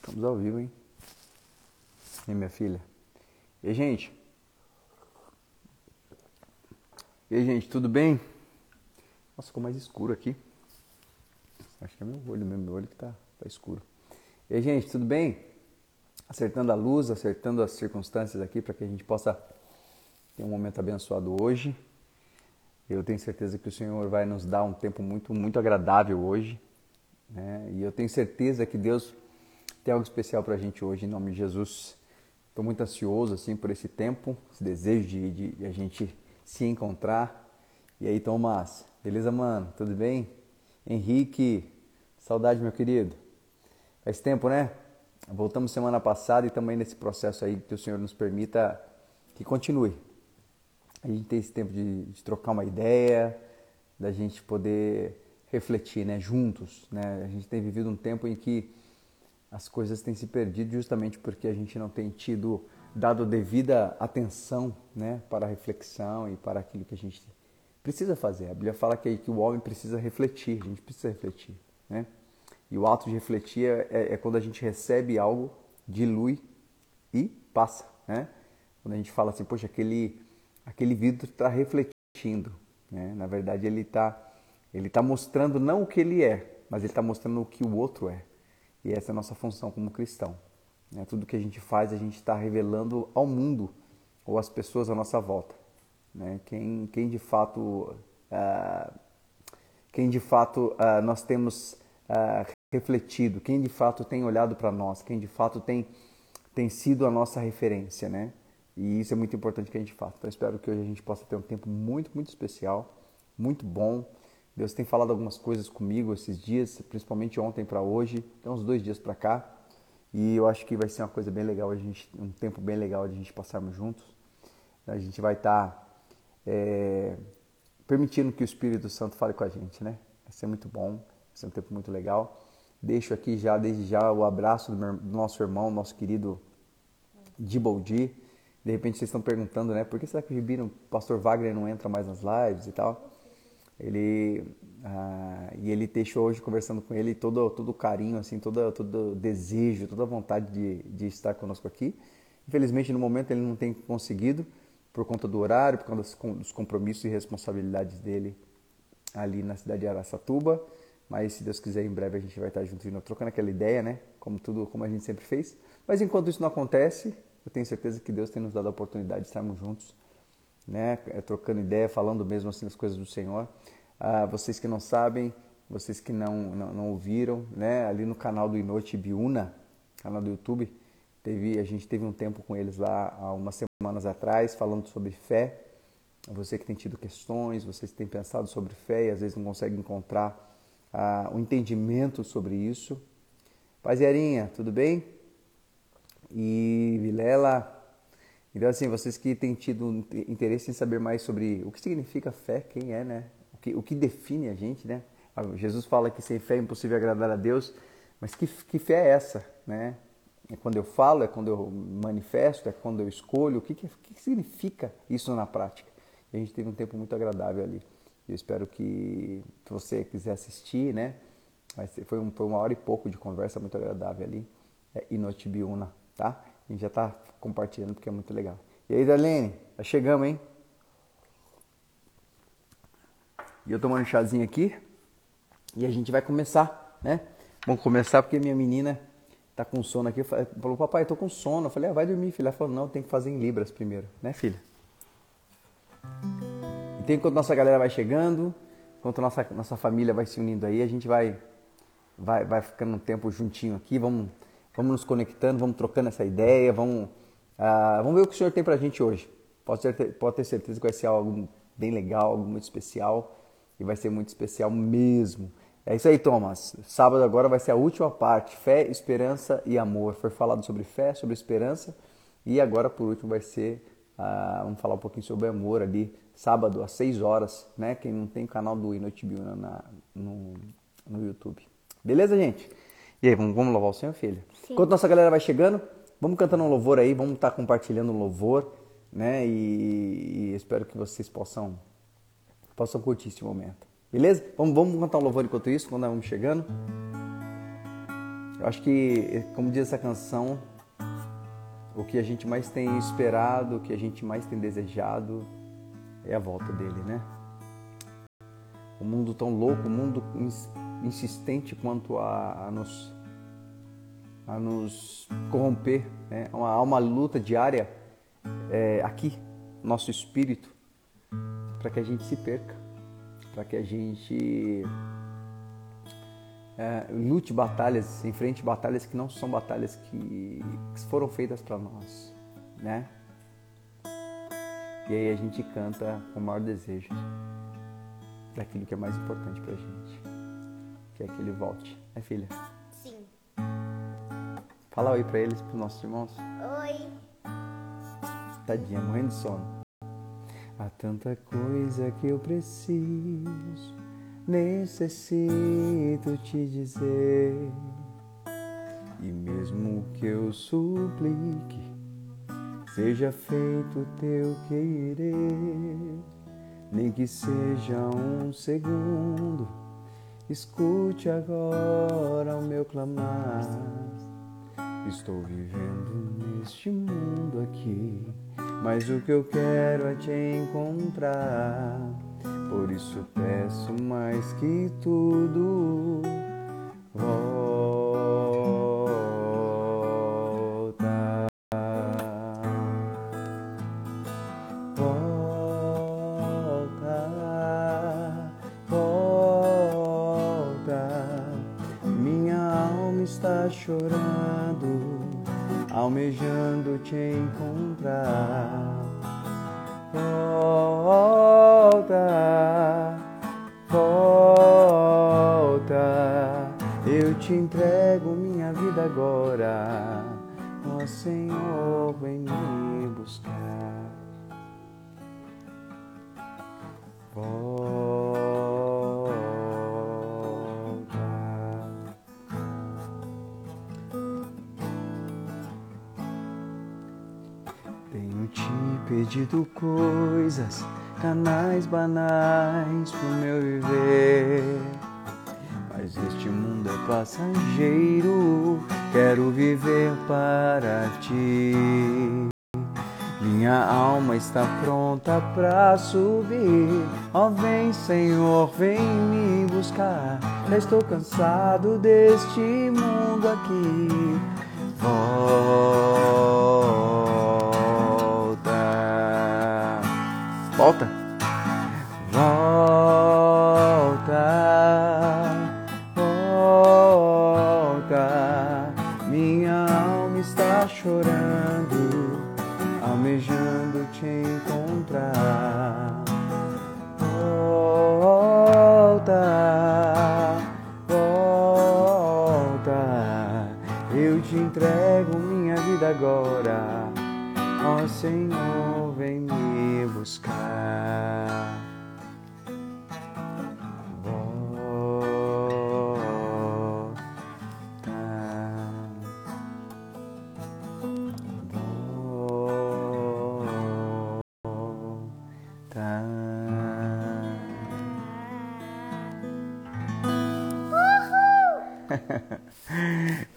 Estamos ao vivo, hein? E minha filha? E gente? E gente, tudo bem? Nossa, ficou mais escuro aqui. Acho que é meu olho mesmo, meu olho que tá, tá escuro. E gente, tudo bem? Acertando a luz, acertando as circunstâncias aqui para que a gente possa ter um momento abençoado hoje. Eu tenho certeza que o Senhor vai nos dar um tempo muito, muito agradável hoje. Né? E eu tenho certeza que Deus tem algo especial para a gente hoje, em nome de Jesus. Estou muito ansioso assim por esse tempo, esse desejo de, de, de, a gente se encontrar. E aí, Tomás, beleza, mano? Tudo bem? Henrique, saudade, meu querido. Faz tempo, né? Voltamos semana passada e também nesse processo aí que o Senhor nos permita que continue. A gente tem esse tempo de, de trocar uma ideia, da gente poder refletir, né, juntos, né? A gente tem vivido um tempo em que as coisas têm se perdido justamente porque a gente não tem tido dado devida atenção, né, para a reflexão e para aquilo que a gente precisa fazer. A Bíblia fala que, que o homem precisa refletir, a gente precisa refletir, né? E o ato de refletir é, é, é quando a gente recebe algo, dilui e passa, né? Quando a gente fala assim, poxa, aquele aquele vidro está refletindo, né? Na verdade ele está ele está mostrando não o que ele é, mas ele está mostrando o que o outro é. E essa é a nossa função como cristão. Né? Tudo que a gente faz, a gente está revelando ao mundo ou às pessoas à nossa volta. Né? Quem, quem de fato, uh, quem de fato uh, nós temos uh, refletido, quem de fato tem olhado para nós, quem de fato tem, tem sido a nossa referência, né? E isso é muito importante que a gente faça. Então espero que hoje a gente possa ter um tempo muito, muito especial, muito bom, Deus tem falado algumas coisas comigo esses dias, principalmente ontem para hoje, tem uns dois dias para cá. E eu acho que vai ser uma coisa bem legal, a gente, um tempo bem legal de a gente passarmos juntos. A gente vai estar tá, é, permitindo que o Espírito Santo fale com a gente, né? Vai ser muito bom, vai ser um tempo muito legal. Deixo aqui já, desde já, o abraço do, meu, do nosso irmão, nosso querido Diboldi. De repente vocês estão perguntando, né? Por que será que o Gibi, o pastor Wagner não entra mais nas lives e tal? Ele ah, e ele deixou hoje conversando com ele todo todo carinho assim, todo todo desejo, toda vontade de, de estar conosco aqui. Infelizmente no momento ele não tem conseguido por conta do horário, por conta dos compromissos e responsabilidades dele ali na cidade de Araçatuba. Mas se Deus quiser, em breve a gente vai estar junto e trocando aquela ideia, né? Como tudo, como a gente sempre fez. Mas enquanto isso não acontece, eu tenho certeza que Deus tem nos dado a oportunidade de estarmos juntos né? É, trocando ideia, falando mesmo assim as coisas do Senhor. Ah, vocês que não sabem, vocês que não, não, não, ouviram, né? Ali no canal do Inote Biuna, canal do YouTube, teve, a gente teve um tempo com eles lá há umas semanas atrás, falando sobre fé. Você que tem tido questões, vocês que têm pensado sobre fé e às vezes não consegue encontrar ah, um entendimento sobre isso. Paz Yarinha, tudo bem? E Vilela, então, assim, vocês que têm tido interesse em saber mais sobre o que significa fé, quem é, né? O que, o que define a gente, né? Ah, Jesus fala que sem fé é impossível agradar a Deus, mas que, que fé é essa, né? É quando eu falo, é quando eu manifesto, é quando eu escolho, o que, que, que significa isso na prática? E a gente teve um tempo muito agradável ali. Eu espero que se você quiser assistir, né? Mas foi, um, foi uma hora e pouco de conversa muito agradável ali. É Inotibiuna, tá? Gente já está compartilhando porque é muito legal. E aí, Darlene, já chegamos, hein? E eu tomando um chazinho aqui. E a gente vai começar, né? Vamos começar porque minha menina tá com sono aqui. Falou, papai, tô com sono. Eu falei, ah, vai dormir, filha. Ela falou, não, tem que fazer em Libras primeiro, né, filha? Então, enquanto nossa galera vai chegando, enquanto nossa, nossa família vai se unindo aí, a gente vai, vai, vai ficando um tempo juntinho aqui. Vamos vamos nos conectando, vamos trocando essa ideia, vamos, ah, vamos ver o que o Senhor tem para a gente hoje. Pode ter, pode ter certeza que vai ser algo bem legal, algo muito especial e vai ser muito especial mesmo. É isso aí, Thomas. Sábado agora vai ser a última parte, fé, esperança e amor. Foi falado sobre fé, sobre esperança e agora por último vai ser, ah, vamos falar um pouquinho sobre amor ali, sábado às 6 horas, né? Quem não tem canal do Inotibiuna no, no YouTube. Beleza, gente? E aí, vamos, vamos louvar o Senhor, filho? Sim. Enquanto nossa galera vai chegando, vamos cantando um louvor aí, vamos estar tá compartilhando um louvor, né? E, e, espero que vocês possam, possam curtir esse momento. Beleza? Vamos, vamos cantar um louvor enquanto isso, quando nós vamos chegando. Eu acho que, como diz essa canção, o que a gente mais tem esperado, o que a gente mais tem desejado é a volta dele, né? O mundo tão louco, o mundo insistente quanto a, a nos a nos corromper, né? Há uma luta diária é, aqui, nosso espírito, para que a gente se perca, para que a gente é, lute batalhas, enfrente batalhas que não são batalhas que, que foram feitas para nós, né? E aí a gente canta com o maior desejo daquilo que é mais importante pra gente, que é que ele volte. É filha? Sim. Fala oi pra eles, pros nossos irmãos. Oi. Tadinha, morrendo de sono. Há tanta coisa que eu preciso necessito te dizer. E mesmo que eu suplique, seja feito teu querer, nem que seja um segundo, escute agora o meu clamar. Estou vivendo neste mundo aqui, mas o que eu quero é te encontrar por isso peço mais que tudo. Volta, pedido coisas, canais banais pro meu viver. Mas este mundo é passageiro, quero viver para ti. Minha alma está pronta pra subir. Ó, vem, Senhor, vem me buscar. Já estou cansado deste mundo aqui.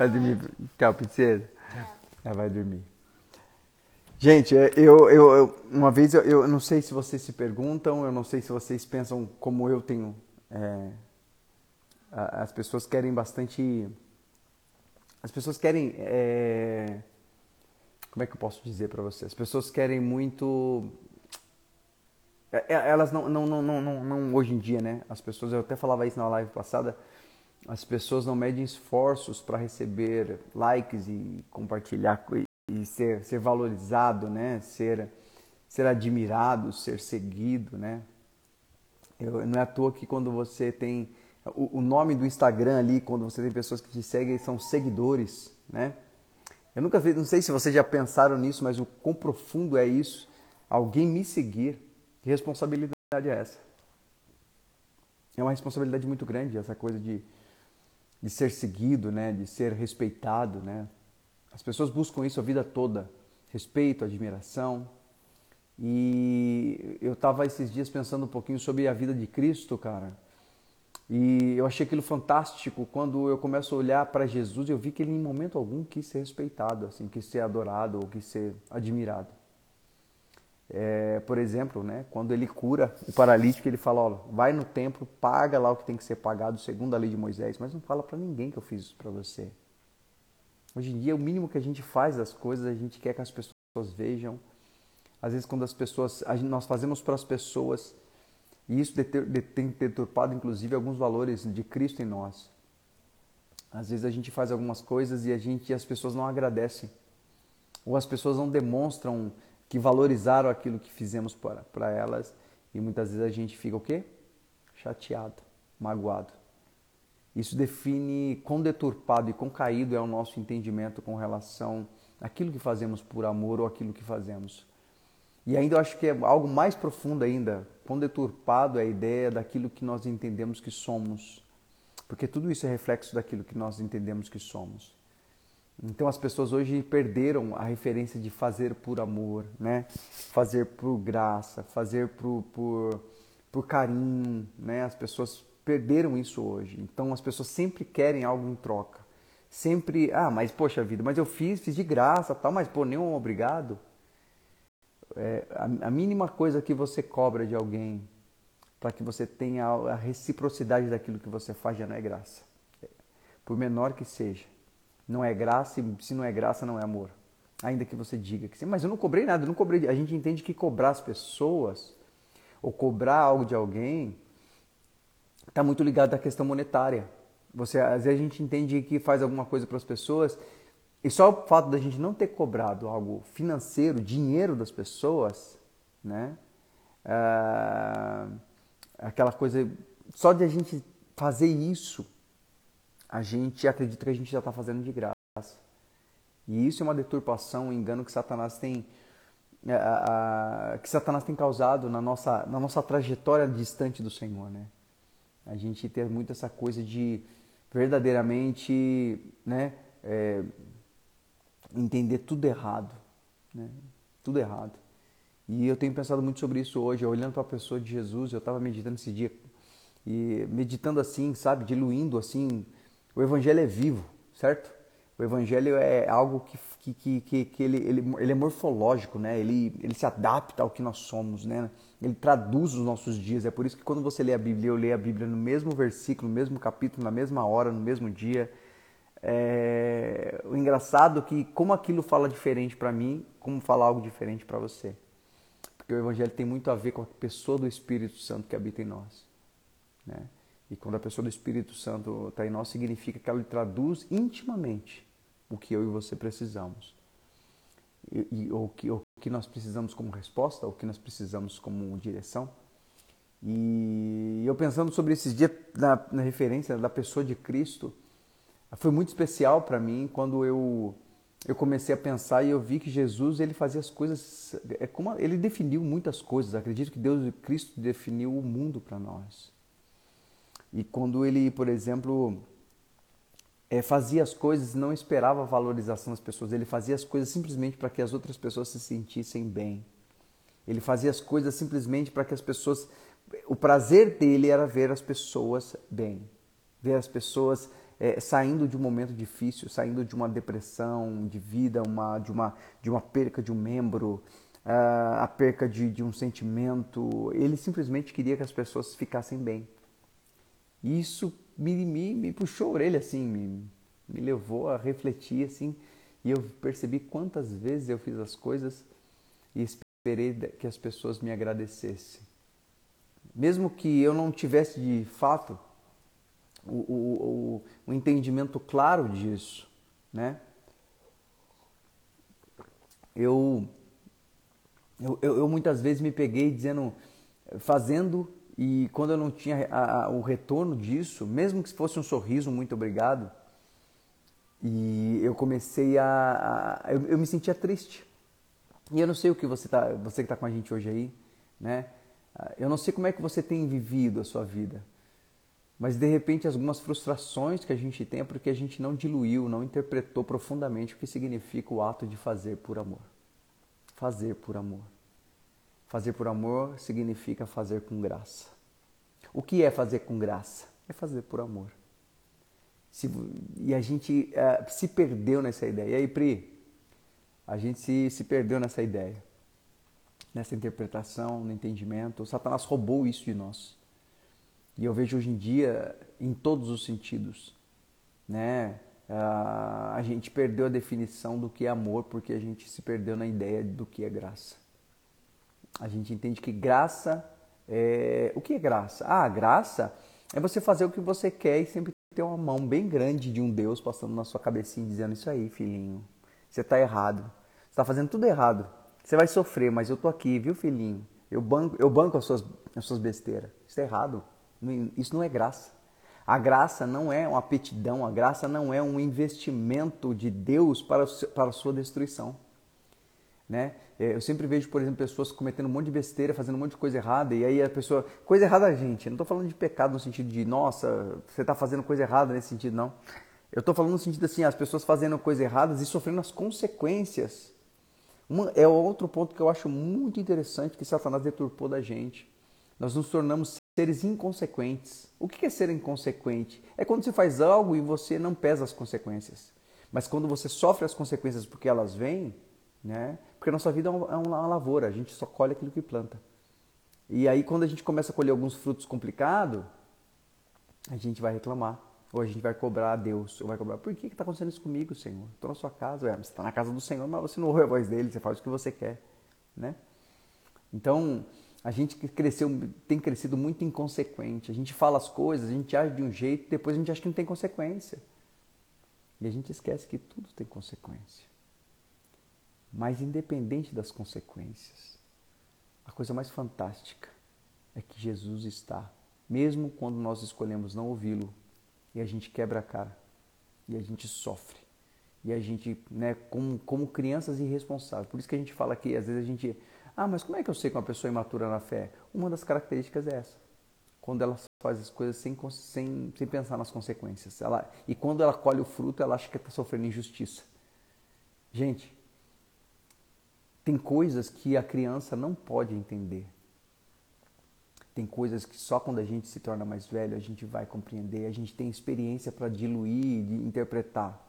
Vai dormir. Tchau, princesa. Ela vai dormir. Gente, é, eu, eu, eu uma vez eu, eu não sei se vocês se perguntam, eu não sei se vocês pensam como eu tenho. é, as pessoas querem bastante. As pessoas querem. é, como é que eu posso dizer para vocês? As pessoas querem muito. é, é, Elas não, não, não, não, não, não hoje em dia, né? As pessoas, eu até falava isso na live passada, as pessoas não medem esforços para receber likes e compartilhar co- e ser, ser valorizado, né? Ser, ser admirado, ser seguido, né? Eu, não é à toa que quando você tem o, o nome do Instagram ali, quando você tem pessoas que te seguem, são seguidores, né? Eu nunca vi, não sei se vocês já pensaram nisso, mas o quão profundo é isso? Alguém me seguir, que responsabilidade é essa? É uma responsabilidade muito grande essa coisa de, de ser seguido, né? De ser respeitado, né? As pessoas buscam isso a vida toda, respeito, admiração. E eu estava esses dias pensando um pouquinho sobre a vida de Cristo, cara. E eu achei aquilo fantástico quando eu começo a olhar para Jesus eu vi que ele em momento algum quis ser respeitado, assim, quis ser adorado ou quis ser admirado. É, por exemplo, né, quando ele cura o paralítico, ele fala: vai no templo, paga lá o que tem que ser pagado segundo a lei de Moisés, mas não fala para ninguém que eu fiz isso para você. Hoje em dia, o mínimo que a gente faz das coisas, a gente quer que as pessoas vejam. Às vezes, quando as pessoas, nós fazemos para as pessoas, e isso tem deturpado, inclusive, alguns valores de Cristo em nós. Às vezes a gente faz algumas coisas e a gente, as pessoas não agradecem, ou as pessoas não demonstram que valorizaram aquilo que fizemos para, elas e muitas vezes a gente fica o quê? Chateado, magoado. Isso define quão deturpado e quão caído é o nosso entendimento com relação àquilo que fazemos por amor ou aquilo que fazemos. E ainda eu acho que é algo mais profundo ainda, quão deturpado é a ideia daquilo que nós entendemos que somos. Porque tudo isso é reflexo daquilo que nós entendemos que somos. Então as pessoas hoje perderam a referência de fazer por amor, né? Fazer por graça, fazer por, por, por carinho, né? As pessoas perderam isso hoje. Então as pessoas sempre querem algo em troca. Sempre, ah, mas poxa vida, mas eu fiz, fiz de graça, tal, mas pô, nenhum obrigado. É, a, a mínima coisa que você cobra de alguém para que você tenha a reciprocidade daquilo que você faz já não é graça. Por menor que seja não é graça e se não é graça não é amor. Ainda que você diga que sim, mas eu não cobrei nada, eu não cobrei. A gente entende que cobrar as pessoas ou cobrar algo de alguém está muito ligado à questão monetária. Você, às vezes a gente entende que faz alguma coisa para as pessoas e só o fato da gente não ter cobrado algo financeiro, dinheiro das pessoas, né? Ah, aquela coisa, só de a gente fazer isso a gente acredita que a gente já está fazendo de graça. E isso é uma deturpação, um engano que Satanás tem é, a, a, que Satanás tem causado na nossa, na nossa trajetória distante do Senhor, né? A gente ter muito essa coisa de verdadeiramente, né, é, entender tudo errado, né? Tudo errado. E eu tenho pensado muito sobre isso hoje, olhando para a pessoa de Jesus, eu estava meditando esse dia e meditando assim, sabe, diluindo assim o evangelho é vivo, certo? O evangelho é algo que, que, que, que ele, ele, ele é morfológico, né? Ele, ele se adapta ao que nós somos, né? Ele traduz os nossos dias. É por isso que quando você lê a Bíblia, eu leio a Bíblia no mesmo versículo, no mesmo capítulo, na mesma hora, no mesmo dia. É... O engraçado é que como aquilo fala diferente para mim, como fala algo diferente para você. Porque o Evangelho tem muito a ver com a pessoa do Espírito Santo que habita em nós. Né? E quando a pessoa do Espírito Santo está em nós, significa que ela traduz intimamente o que eu e você precisamos. E, e o, que, o que nós precisamos como resposta, o que nós precisamos como direção. E eu pensando sobre esses dias na, na referência da pessoa de Cristo, foi muito especial para mim quando eu eu comecei a pensar e eu vi que Jesus ele fazia as coisas é como ele definiu muitas coisas. Acredito que Deus Cristo definiu o mundo para nós. E quando ele, por exemplo, é, fazia as coisas, não esperava valorização das pessoas, ele fazia as coisas simplesmente para que as outras pessoas se sentissem bem. Ele fazia as coisas simplesmente para que as pessoas. O prazer dele era ver as pessoas bem, ver as pessoas é, saindo de um momento difícil, saindo de uma depressão de vida, uma, de, uma, de uma perca de um membro, uh, a perca de, de um sentimento. Ele simplesmente queria que as pessoas ficassem bem. E isso me, me, me puxou a orelha, assim, me, me levou a refletir, assim, e eu percebi quantas vezes eu fiz as coisas e esperei que as pessoas me agradecessem. Mesmo que eu não tivesse de fato o, o, o, o entendimento claro disso, né? Eu, eu, eu, muitas vezes me peguei dizendo, fazendo e quando eu não tinha a, a, o retorno disso, mesmo que fosse um sorriso, muito obrigado, e eu comecei a. a eu, eu, me sentia triste. E eu não sei o que você tá, você que está com a gente hoje aí, né? Eu não sei como é que você tem vivido a sua vida, mas de repente algumas frustrações que a gente tem é porque a gente não diluiu, não interpretou profundamente o que significa o ato de fazer por amor. Fazer por amor. Fazer por amor significa fazer com graça. O que é fazer com graça? é fazer por amor. Se, e a gente uh, se perdeu nessa ideia. E aí, Pri, a gente se, se perdeu nessa ideia, nessa interpretação, no entendimento. O Satanás roubou isso de nós. E eu vejo hoje em dia, em todos os sentidos, né? Uh, a gente perdeu a definição do que é amor porque a gente se perdeu na ideia do que é graça. A gente entende que graça é. O que é graça? Ah, graça é você fazer o que você quer e sempre ter uma mão bem grande de um Deus passando na sua cabecinha dizendo: Isso aí, filhinho, você está errado. Você está fazendo tudo errado. Você vai sofrer, mas eu tô aqui, viu, filhinho? Eu banco, eu banco as, suas, as suas besteiras. Isso é errado. Isso não é graça. A graça não é uma aptidão, a graça não é um investimento de Deus para, para a sua destruição. Né? É, eu sempre vejo, por exemplo, pessoas cometendo um monte de besteira, fazendo um monte de coisa errada, e aí a pessoa. Coisa errada a gente. Eu não estou falando de pecado no sentido de, nossa, você está fazendo coisa errada nesse sentido, não. Eu estou falando no sentido assim, as pessoas fazendo coisas erradas e sofrendo as consequências. Uma, é outro ponto que eu acho muito interessante que Satanás deturpou da gente. Nós nos tornamos seres inconsequentes. O que é ser inconsequente? É quando você faz algo e você não pesa as consequências. Mas quando você sofre as consequências porque elas vêm, né? Porque a nossa vida é, é uma lavoura, a gente só colhe aquilo que planta. E aí quando a gente começa a colher alguns frutos complicados, a gente vai reclamar. Ou a gente vai cobrar a Deus, ou vai cobrar, por que está acontecendo isso comigo, Senhor? Estou na sua casa, Ué, você está na casa do Senhor, mas você não ouve a voz dele, você faz o que você quer, né? Então, a gente cresceu, tem crescido muito inconsequente. A gente fala as coisas, a gente age de um jeito, depois a gente acha que não tem consequência. E a gente esquece que tudo tem consequência. Mas independente das consequências, a coisa mais fantástica é que Jesus está, mesmo quando nós escolhemos não ouvi-lo, e a gente quebra a cara, e a gente sofre, e a gente, né, como, como crianças irresponsáveis. Por isso que a gente fala que às vezes a gente ah, mas como é que eu sei que uma pessoa é imatura na fé? Uma das características é essa. Quando ela faz as coisas sem, sem, sem pensar nas consequências. Ela, e quando ela colhe o fruto, ela acha que está sofrendo injustiça. Gente, tem coisas que a criança não pode entender. Tem coisas que só quando a gente se torna mais velho a gente vai compreender, a gente tem experiência para diluir, de interpretar.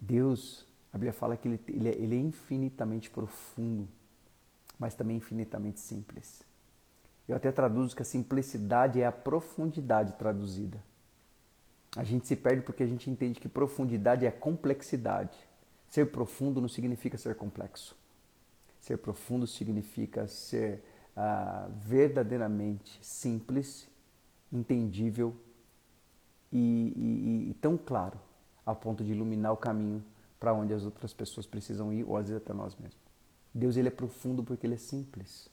Deus a Bíblia fala que ele, ele, é, ele é infinitamente profundo, mas também infinitamente simples. Eu até traduzo que a simplicidade é a profundidade traduzida. A gente se perde porque a gente entende que profundidade é complexidade. Ser profundo não significa ser complexo. Ser profundo significa ser ah, verdadeiramente simples, entendível e, e, e tão claro a ponto de iluminar o caminho para onde as outras pessoas precisam ir, ou às vezes até nós mesmos. Deus ele é profundo porque ele é simples.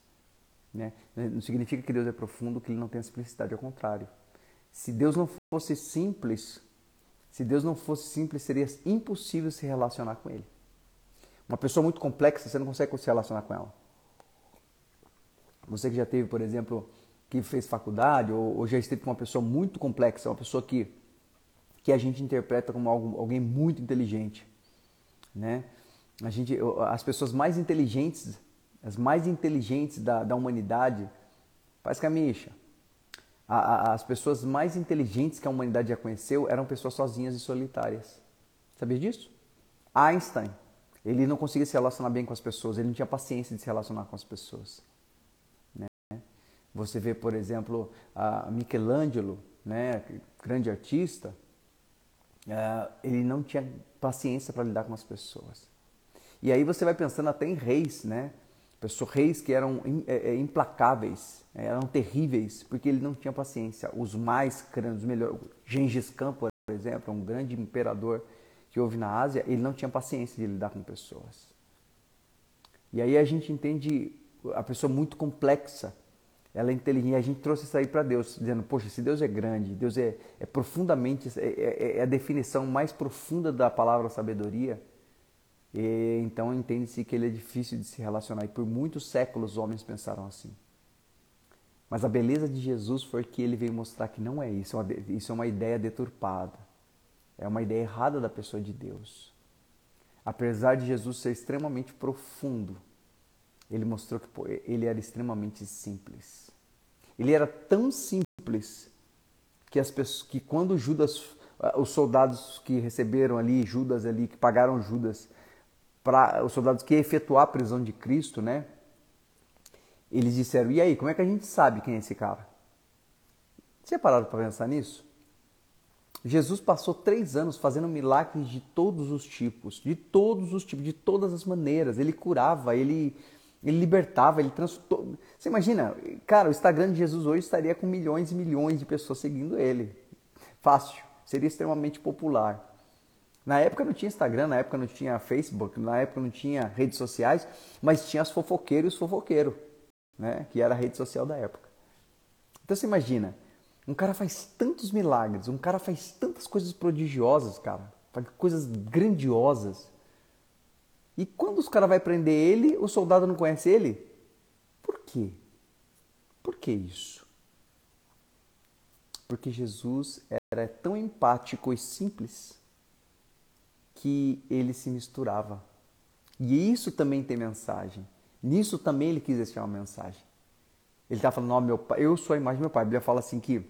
Né? Não significa que Deus é profundo que ele não tem simplicidade, ao contrário. Se Deus não fosse simples, se Deus não fosse simples, seria impossível se relacionar com Ele. Uma pessoa muito complexa, você não consegue se relacionar com ela. Você que já teve, por exemplo, que fez faculdade, ou, ou já esteve com uma pessoa muito complexa, uma pessoa que, que a gente interpreta como algo, alguém muito inteligente né? A gente, as pessoas mais inteligentes, as mais inteligentes da, da humanidade, faz camicha. A, a, as pessoas mais inteligentes que a humanidade já conheceu eram pessoas sozinhas e solitárias. Sabia disso? Einstein, ele não conseguia se relacionar bem com as pessoas, ele não tinha paciência de se relacionar com as pessoas. Né? Você vê, por exemplo, Michelangelo, né, grande artista, uh, ele não tinha paciência para lidar com as pessoas. E aí você vai pensando até em reis, né? Pessoas, reis que eram é, é, implacáveis, é, eram terríveis, porque ele não tinha paciência. Os mais grandes, os melhores, Gengis Khan, por exemplo, um grande imperador que houve na Ásia, ele não tinha paciência de lidar com pessoas. E aí a gente entende a pessoa muito complexa, ela é inteligente. A gente trouxe isso aí para Deus, dizendo: Poxa, se Deus é grande, Deus é, é profundamente, é, é, é, a definição mais profunda da palavra sabedoria, e, então entende-se que ele é difícil de se relacionar. E por muitos séculos os homens pensaram assim. Mas a beleza de Jesus foi que ele veio mostrar que não é isso, é isso é uma ideia deturpada, é uma ideia errada da pessoa de Deus. Apesar de Jesus ser extremamente profundo, ele mostrou que ele era extremamente simples. Ele era tão simples que as pessoas, que quando Judas, os soldados que receberam ali Judas ali, que pagaram Judas para os soldados que efetuar a prisão de Cristo, né? Eles disseram: "E aí, como é que a gente sabe quem é esse cara?" Você é parado para pensar nisso? Jesus passou três anos fazendo milagres de todos os tipos, de todos os tipos, de todas as maneiras. Ele curava, ele, ele libertava, ele transformou. Você imagina, cara, o Instagram de Jesus hoje estaria com milhões e milhões de pessoas seguindo ele. Fácil, seria extremamente popular. Na época não tinha Instagram, na época não tinha Facebook, na época não tinha redes sociais, mas tinha as fofoqueiros e os fofoqueiros, né? que era a rede social da época. Então você imagina, um cara faz tantos milagres, um cara faz tantas coisas prodigiosas, cara, faz coisas grandiosas. E quando os caras vai prender ele, o soldado não conhece ele? Por quê? Por que isso? Porque Jesus era tão empático e simples que ele se misturava. E isso também tem mensagem. Nisso também ele quis deixar uma mensagem. Ele está falando, oh, meu pai, eu sou a imagem do meu pai. A Bíblia fala assim que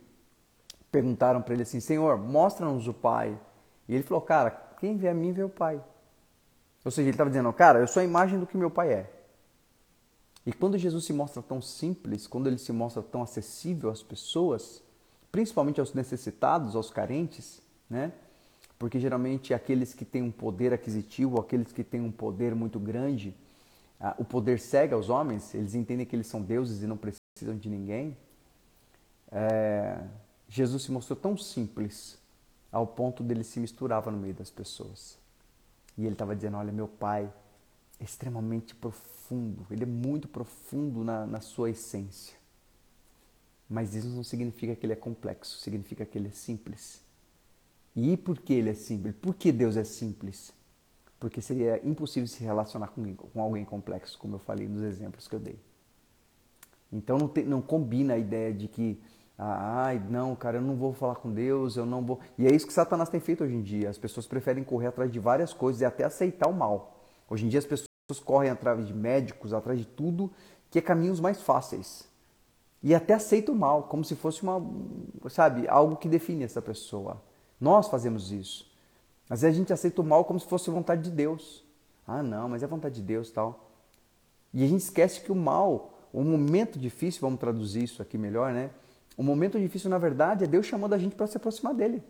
perguntaram para ele assim: Senhor, mostra-nos o Pai. E ele falou: Cara, quem vê a mim vê o Pai. Ou seja, ele estava dizendo: Cara, eu sou a imagem do que meu Pai é. E quando Jesus se mostra tão simples, quando ele se mostra tão acessível às pessoas, principalmente aos necessitados, aos carentes, né? Porque geralmente aqueles que têm um poder aquisitivo, aqueles que têm um poder muito grande, o poder cega aos homens, eles entendem que eles são deuses e não precisam de ninguém. É, Jesus se mostrou tão simples ao ponto dele se misturava no meio das pessoas. E ele estava dizendo: Olha, meu pai é extremamente profundo, ele é muito profundo na, na sua essência. Mas isso não significa que ele é complexo, significa que ele é simples. E por que ele é simples? Por que Deus é simples? Porque seria impossível se relacionar com, com alguém complexo, como eu falei nos exemplos que eu dei. Então não, não combina a ideia de que ai, não, cara, eu não vou falar com Deus, eu não vou. E é isso que Satanás tem feito hoje em dia. As pessoas preferem correr atrás de várias coisas e até aceitar o mal. Hoje em dia as pessoas correm atrás de médicos, atrás de tudo que é caminhos mais fáceis. E até aceitam o mal, como se fosse uma, sabe, algo que define essa pessoa. Nós fazemos isso. Às vezes a gente aceita o mal como se fosse vontade de Deus. Ah, não, mas é vontade de Deus tal. E a gente esquece que o mal, o momento difícil, vamos traduzir isso aqui melhor, né? O momento difícil, na verdade, é Deus chamando a gente para se aproximar dele.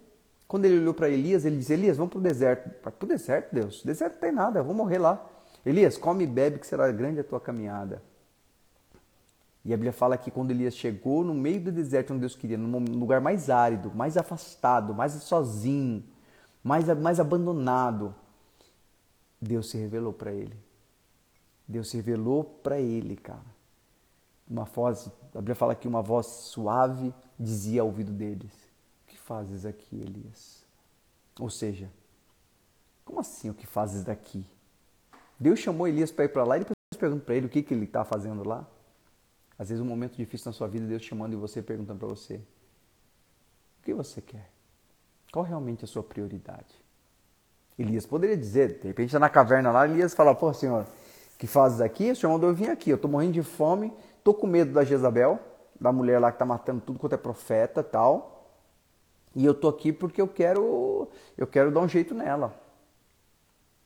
Quando ele olhou para Elias, ele disse: Elias, vamos para o deserto. Para o deserto, Deus? Deserto não tem nada, eu vou morrer lá. Elias, come e bebe, que será grande a tua caminhada. E a Bíblia fala que quando Elias chegou no meio do deserto onde Deus queria, num lugar mais árido, mais afastado, mais sozinho, mais, mais abandonado, Deus se revelou para ele. Deus se revelou para ele, cara uma voz, a Bíblia fala que uma voz suave dizia ao ouvido deles: O que fazes aqui, Elias? Ou seja, como assim o que fazes daqui? Deus chamou Elias para ir para lá e depois pergunta para ele o que, que ele está fazendo lá. Às vezes um momento difícil na sua vida, Deus chamando e você perguntando para você: O que você quer? Qual realmente é a sua prioridade? Elias poderia dizer, de repente está na caverna lá, Elias fala, pô senhor, que fazes aqui? O senhor mandou eu vir aqui, eu estou morrendo de fome, Tô com medo da Jezabel, da mulher lá que tá matando tudo quanto é profeta, tal. E eu tô aqui porque eu quero, eu quero dar um jeito nela.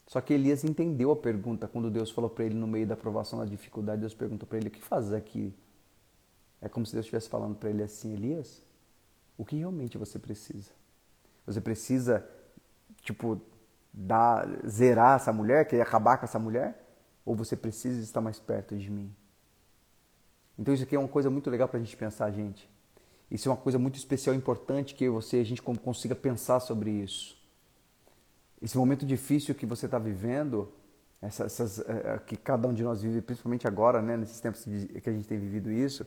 Só que Elias entendeu a pergunta quando Deus falou para ele no meio da provação, da dificuldade, Deus perguntou para ele: "O que fazes aqui?" É como se Deus estivesse falando para ele assim: "Elias, o que realmente você precisa? Você precisa tipo dar, zerar essa mulher, querer acabar com essa mulher? Ou você precisa estar mais perto de mim? Então isso aqui é uma coisa muito legal para a gente pensar, gente. Isso é uma coisa muito especial, importante que você a gente consiga pensar sobre isso. Esse momento difícil que você está vivendo, essas, essas, é, que cada um de nós vive, principalmente agora, né, nesses tempos que a gente tem vivido isso,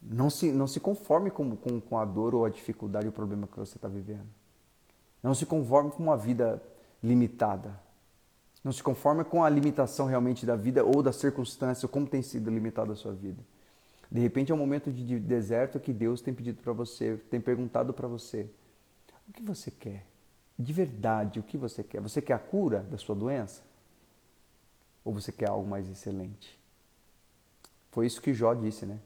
não se, não se conforme com, com, com a dor ou a dificuldade ou o problema que você está vivendo. Não se conforme com uma vida limitada. Não se conforma com a limitação realmente da vida ou da circunstância, ou como tem sido limitada a sua vida. De repente é um momento de deserto que Deus tem pedido para você, tem perguntado para você: o que você quer? De verdade, o que você quer? Você quer a cura da sua doença? Ou você quer algo mais excelente? Foi isso que Jó disse, né?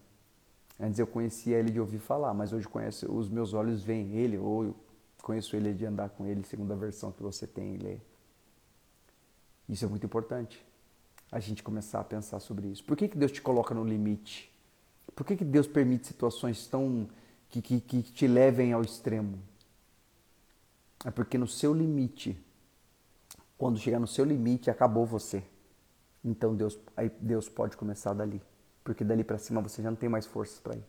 Antes eu conhecia ele de ouvir falar, mas hoje conheço, os meus olhos veem ele, ou eu conheço ele de andar com ele, segundo a versão que você tem e lê. Isso é muito importante, a gente começar a pensar sobre isso. Por que, que Deus te coloca no limite? Por que, que Deus permite situações tão que, que, que te levem ao extremo? É porque no seu limite, quando chegar no seu limite, acabou você. Então Deus, aí Deus pode começar dali, porque dali para cima você já não tem mais forças para ir.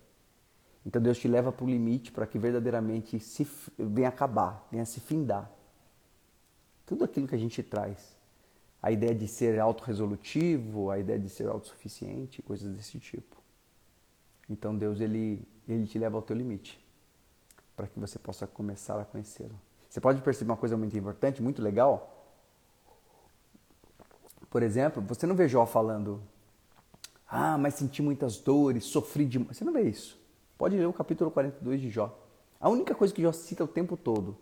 Então Deus te leva para o limite para que verdadeiramente se venha acabar, venha se findar. Tudo aquilo que a gente traz. A ideia de ser autorresolutivo, a ideia de ser autossuficiente, coisas desse tipo. Então Deus ele, ele te leva ao teu limite para que você possa começar a conhecê-lo. Você pode perceber uma coisa muito importante, muito legal? Por exemplo, você não vê Jó falando, ah, mas senti muitas dores, sofri demais. Você não vê isso. Pode ler o capítulo 42 de Jó. A única coisa que Jó cita o tempo todo,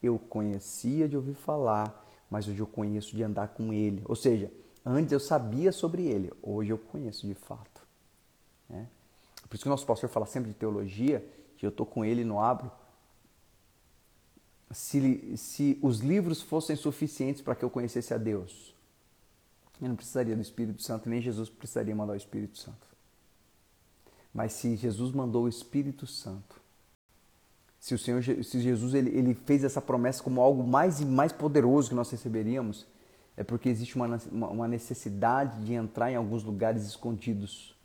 eu conhecia de ouvir falar, mas hoje eu conheço de andar com ele. Ou seja, antes eu sabia sobre ele, hoje eu conheço de fato. Né? Por isso que o nosso pastor fala sempre de teologia, que eu estou com ele no abro, se, se os livros fossem suficientes para que eu conhecesse a Deus, eu não precisaria do Espírito Santo, nem Jesus precisaria mandar o Espírito Santo. Mas se Jesus mandou o Espírito Santo, se o Senhor, se Jesus ele, ele fez essa promessa como algo mais e mais poderoso que nós receberíamos, é porque existe uma, uma necessidade de entrar em alguns lugares escondidos.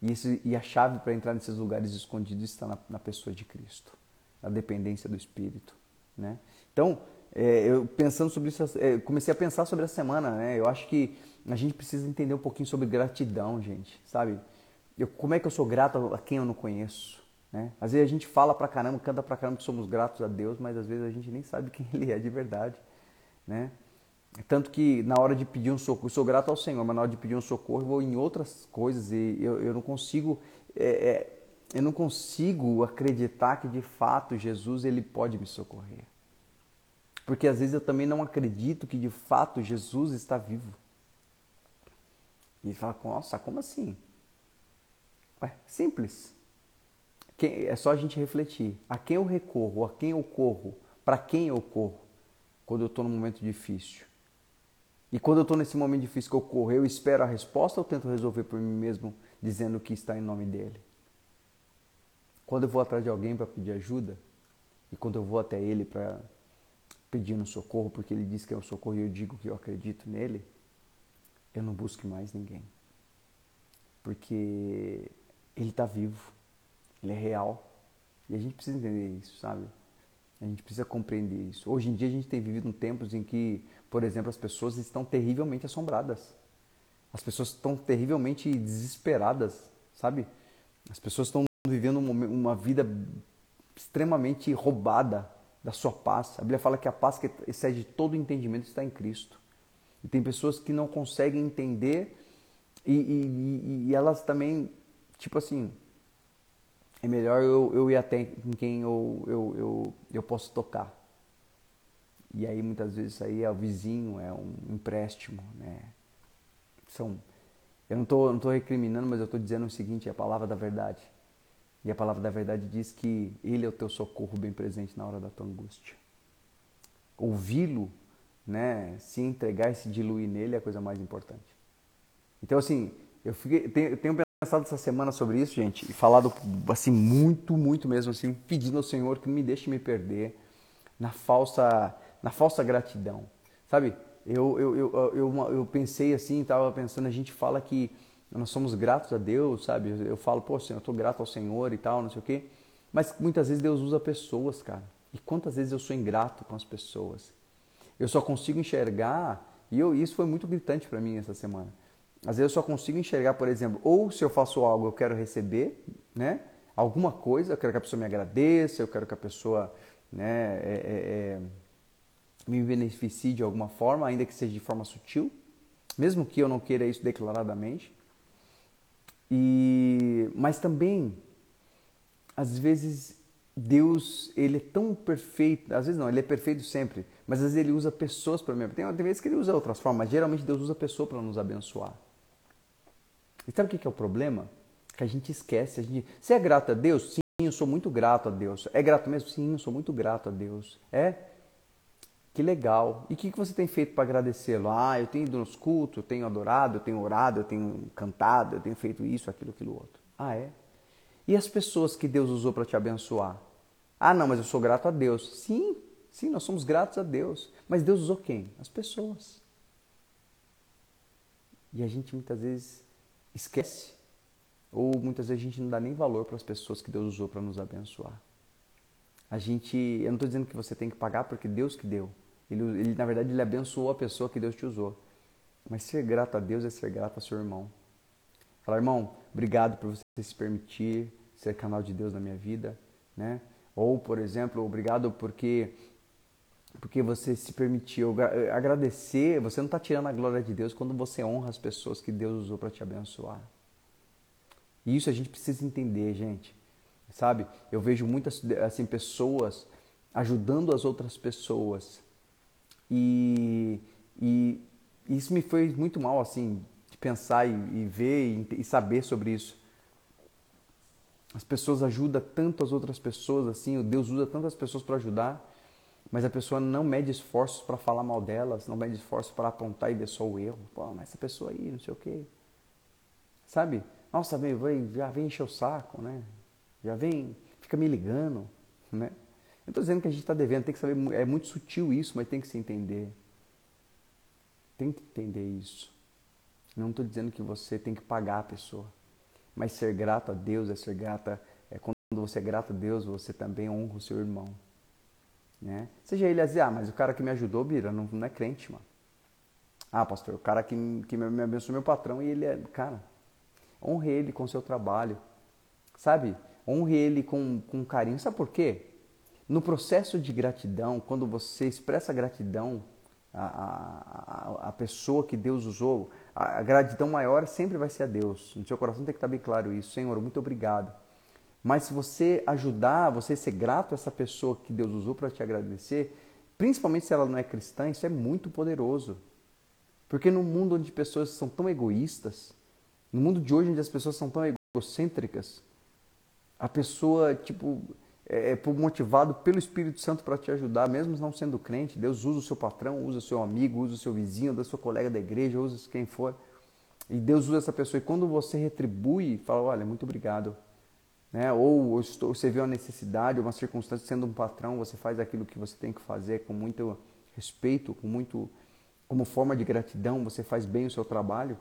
E, esse, e a chave para entrar nesses lugares escondidos está na, na pessoa de Cristo a dependência do Espírito. Né? Então, é, eu pensando sobre isso, é, comecei a pensar sobre essa semana. Né? Eu acho que a gente precisa entender um pouquinho sobre gratidão, gente. Sabe? Eu, como é que eu sou grato a quem eu não conheço? Né? Às vezes a gente fala pra caramba, canta pra caramba que somos gratos a Deus, mas às vezes a gente nem sabe quem Ele é de verdade. Né? Tanto que na hora de pedir um socorro, eu sou grato ao Senhor, mas na hora de pedir um socorro eu vou em outras coisas e eu, eu não consigo. É, é, eu não consigo acreditar que de fato Jesus ele pode me socorrer. Porque às vezes eu também não acredito que de fato Jesus está vivo. E fala, nossa, como assim? Ué, simples. É só a gente refletir. A quem eu recorro? A quem eu corro? Para quem eu corro? Quando eu estou num momento difícil. E quando eu estou nesse momento difícil que eu corro, eu espero a resposta ou tento resolver por mim mesmo, dizendo que está em nome dele? Quando eu vou atrás de alguém para pedir ajuda, e quando eu vou até ele para pedir um socorro, porque ele diz que é o socorro e eu digo que eu acredito nele, eu não busco mais ninguém. Porque ele está vivo, ele é real. E a gente precisa entender isso, sabe? A gente precisa compreender isso. Hoje em dia a gente tem vivido um tempos em que, por exemplo, as pessoas estão terrivelmente assombradas. As pessoas estão terrivelmente desesperadas, sabe? As pessoas estão vivendo uma vida extremamente roubada da sua paz. A Bíblia fala que a paz que excede todo entendimento está em Cristo. E tem pessoas que não conseguem entender e, e, e elas também, tipo assim, é melhor eu, eu ir até em quem eu, eu, eu, eu posso tocar. E aí muitas vezes isso aí é o vizinho, é um empréstimo, né? São, eu não estou não tô recriminando, mas eu estou dizendo o seguinte, é a palavra da verdade. E a palavra da verdade diz que Ele é o teu socorro bem presente na hora da tua angústia. Ouvi-lo, né, se entregar e se diluir nele é a coisa mais importante. Então, assim, eu, fiquei, tenho, tenho pensado essa semana sobre isso, gente, e falado assim muito, muito mesmo, assim, pedindo ao Senhor que não me deixe me perder na falsa, na falsa gratidão. Sabe, eu, eu, eu, eu, eu pensei assim, estava pensando, a gente fala que nós somos gratos a Deus, sabe? Eu falo, pô, Senhor, eu estou grato ao Senhor e tal, não sei o quê. Mas muitas vezes Deus usa pessoas, cara. E quantas vezes eu sou ingrato com as pessoas? Eu só consigo enxergar, e eu, isso foi muito gritante para mim essa semana. Às vezes eu só consigo enxergar, por exemplo, ou se eu faço algo eu quero receber, né? Alguma coisa, eu quero que a pessoa me agradeça, eu quero que a pessoa né, é, é, é, me beneficie de alguma forma, ainda que seja de forma sutil, mesmo que eu não queira isso declaradamente. E, mas também, às vezes, Deus, ele é tão perfeito, às vezes não, ele é perfeito sempre, mas às vezes ele usa pessoas para mim. Tem, tem vezes que ele usa outras formas, mas geralmente Deus usa pessoa para nos abençoar. E sabe o que é o problema? Que a gente esquece. A gente... Você é grato a Deus? Sim, eu sou muito grato a Deus. É grato mesmo? Sim, eu sou muito grato a Deus. É? Que legal. E o que, que você tem feito para agradecê-lo? Ah, eu tenho ido nos cultos, eu tenho adorado, eu tenho orado, eu tenho cantado, eu tenho feito isso, aquilo, aquilo outro. Ah, é? E as pessoas que Deus usou para te abençoar? Ah, não, mas eu sou grato a Deus. Sim, sim, nós somos gratos a Deus. Mas Deus usou quem? As pessoas. E a gente muitas vezes esquece, ou muitas vezes a gente não dá nem valor para as pessoas que Deus usou para nos abençoar. A gente, eu não estou dizendo que você tem que pagar porque Deus que deu. Ele, ele, na verdade, ele abençoou a pessoa que Deus te usou. Mas ser grato a Deus é ser grato a seu irmão. Falar, irmão, obrigado por você se permitir ser canal de Deus na minha vida, né? Ou, por exemplo, obrigado porque porque você se permitiu agradecer. Você não está tirando a glória de Deus quando você honra as pessoas que Deus usou para te abençoar. E isso a gente precisa entender, gente. Sabe? Eu vejo muitas assim pessoas ajudando as outras pessoas e, e isso me fez muito mal assim de pensar e, e ver e, e saber sobre isso. As pessoas ajudam tanto as outras pessoas assim, Deus usa tantas pessoas para ajudar mas a pessoa não mede esforços para falar mal delas, não mede esforços para apontar e ver só o erro. Pô, mas essa pessoa aí, não sei o quê. Sabe? Nossa, vem, já vem encher o saco, né? Já vem, fica me ligando, né? Eu estou dizendo que a gente está devendo, tem que saber, é muito sutil isso, mas tem que se entender. Tem que entender isso. Não estou dizendo que você tem que pagar a pessoa, mas ser grato a Deus é ser grata, é quando você é grato a Deus, você também honra o seu irmão. Né? Seja ele dizer, ah, mas o cara que me ajudou, Bira, não, não é crente, mano. Ah, pastor, o cara que, que me abençoou, meu patrão, e ele é, cara, honre ele com o seu trabalho, sabe? Honre ele com, com carinho. Sabe por quê? No processo de gratidão, quando você expressa gratidão à, a a pessoa que Deus usou, a, a gratidão maior sempre vai ser a Deus. No seu coração tem que estar bem claro isso. Senhor, muito obrigado mas se você ajudar, você ser grato a essa pessoa que Deus usou para te agradecer, principalmente se ela não é cristã, isso é muito poderoso. Porque no mundo onde pessoas são tão egoístas, no mundo de hoje onde as pessoas são tão egocêntricas, a pessoa, tipo, é, é motivado pelo Espírito Santo para te ajudar, mesmo não sendo crente, Deus usa o seu patrão, usa o seu amigo, usa o seu vizinho, usa o seu colega da igreja, usa quem for. E Deus usa essa pessoa. E quando você retribui, fala, olha, muito obrigado, né? ou você vê uma necessidade, uma circunstância, sendo um patrão, você faz aquilo que você tem que fazer com muito respeito, com muito como forma de gratidão, você faz bem o seu trabalho.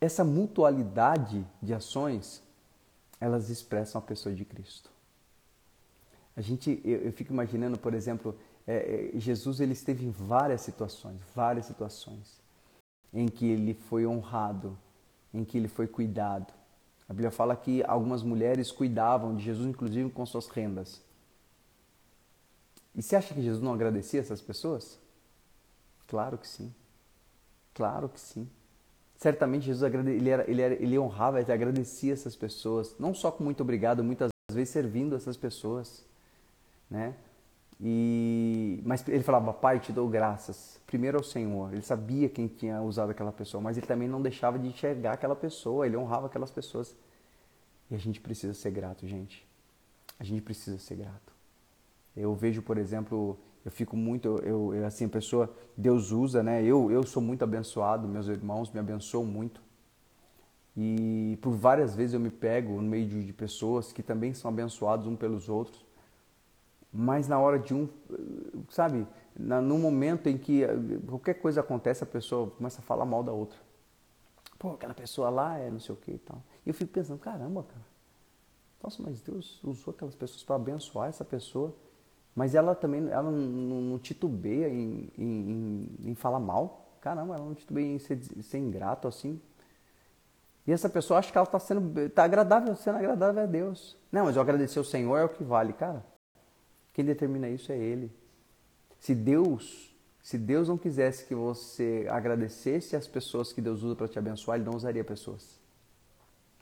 Essa mutualidade de ações, elas expressam a pessoa de Cristo. A gente, eu, eu fico imaginando, por exemplo, é, é, Jesus ele esteve em várias situações, várias situações, em que ele foi honrado, em que ele foi cuidado, a Bíblia fala que algumas mulheres cuidavam de Jesus, inclusive com suas rendas. E você acha que Jesus não agradecia essas pessoas? Claro que sim. Claro que sim. Certamente Jesus ele, era, ele, era, ele honrava agradecia essas pessoas, não só com muito obrigado, muitas vezes servindo essas pessoas, né? E, mas ele falava, Pai, te dou graças. Primeiro ao Senhor. Ele sabia quem tinha usado aquela pessoa, mas ele também não deixava de enxergar aquela pessoa, ele honrava aquelas pessoas. E a gente precisa ser grato, gente. A gente precisa ser grato. Eu vejo, por exemplo, eu fico muito, eu, eu assim, pessoa, Deus usa, né? Eu, eu sou muito abençoado, meus irmãos me abençoam muito. E por várias vezes eu me pego no meio de, de pessoas que também são abençoados um pelos outros mas na hora de um, sabe, na, no momento em que eh, qualquer coisa acontece, a pessoa começa a falar mal da outra. Pô, aquela pessoa lá é não sei o que e tal. E eu fico pensando, caramba, cara. Nossa, mas Deus usou aquelas pessoas para abençoar essa pessoa. Mas ela também ela não, não, titubeia em, em, em, falar mal. Caramba, ela não titubeia em ser, ser ingrato assim. E essa pessoa acha que ela está sendo tá agradável, sendo agradável a Deus. Não, mas eu agradecer ao Senhor é o que vale, cara. Quem determina isso é Ele. Se Deus, se Deus não quisesse que você agradecesse as pessoas que Deus usa para te abençoar, Ele não usaria pessoas.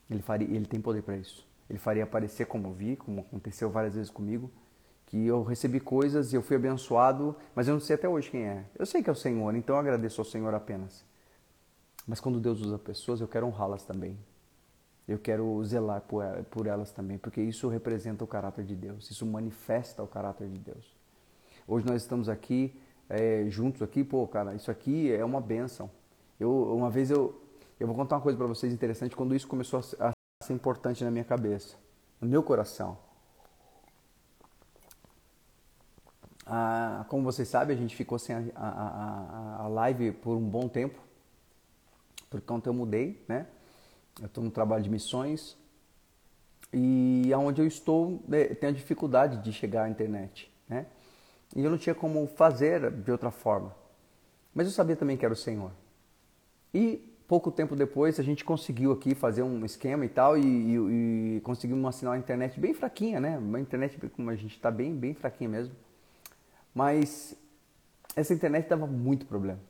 Ele faria, Ele tem poder para isso. Ele faria aparecer como vi, como aconteceu várias vezes comigo, que eu recebi coisas e eu fui abençoado, mas eu não sei até hoje quem é. Eu sei que é o Senhor, então eu agradeço ao Senhor apenas. Mas quando Deus usa pessoas, eu quero honrá-las também. Eu quero zelar por elas também, porque isso representa o caráter de Deus, isso manifesta o caráter de Deus. Hoje nós estamos aqui, é, juntos aqui, pô, cara, isso aqui é uma benção. Eu, uma vez eu, eu vou contar uma coisa para vocês interessante, quando isso começou a ser importante na minha cabeça, no meu coração. Ah, como vocês sabem, a gente ficou sem a, a, a, a live por um bom tempo, por conta eu mudei, né? Eu estou no trabalho de missões e aonde eu estou né, tenho a dificuldade de chegar à internet, né? E eu não tinha como fazer de outra forma. Mas eu sabia também que era o Senhor. E pouco tempo depois a gente conseguiu aqui fazer um esquema e tal e, e, e conseguimos assinar uma internet bem fraquinha, né? Uma internet como a gente está bem, bem fraquinha mesmo. Mas essa internet dava muito problema.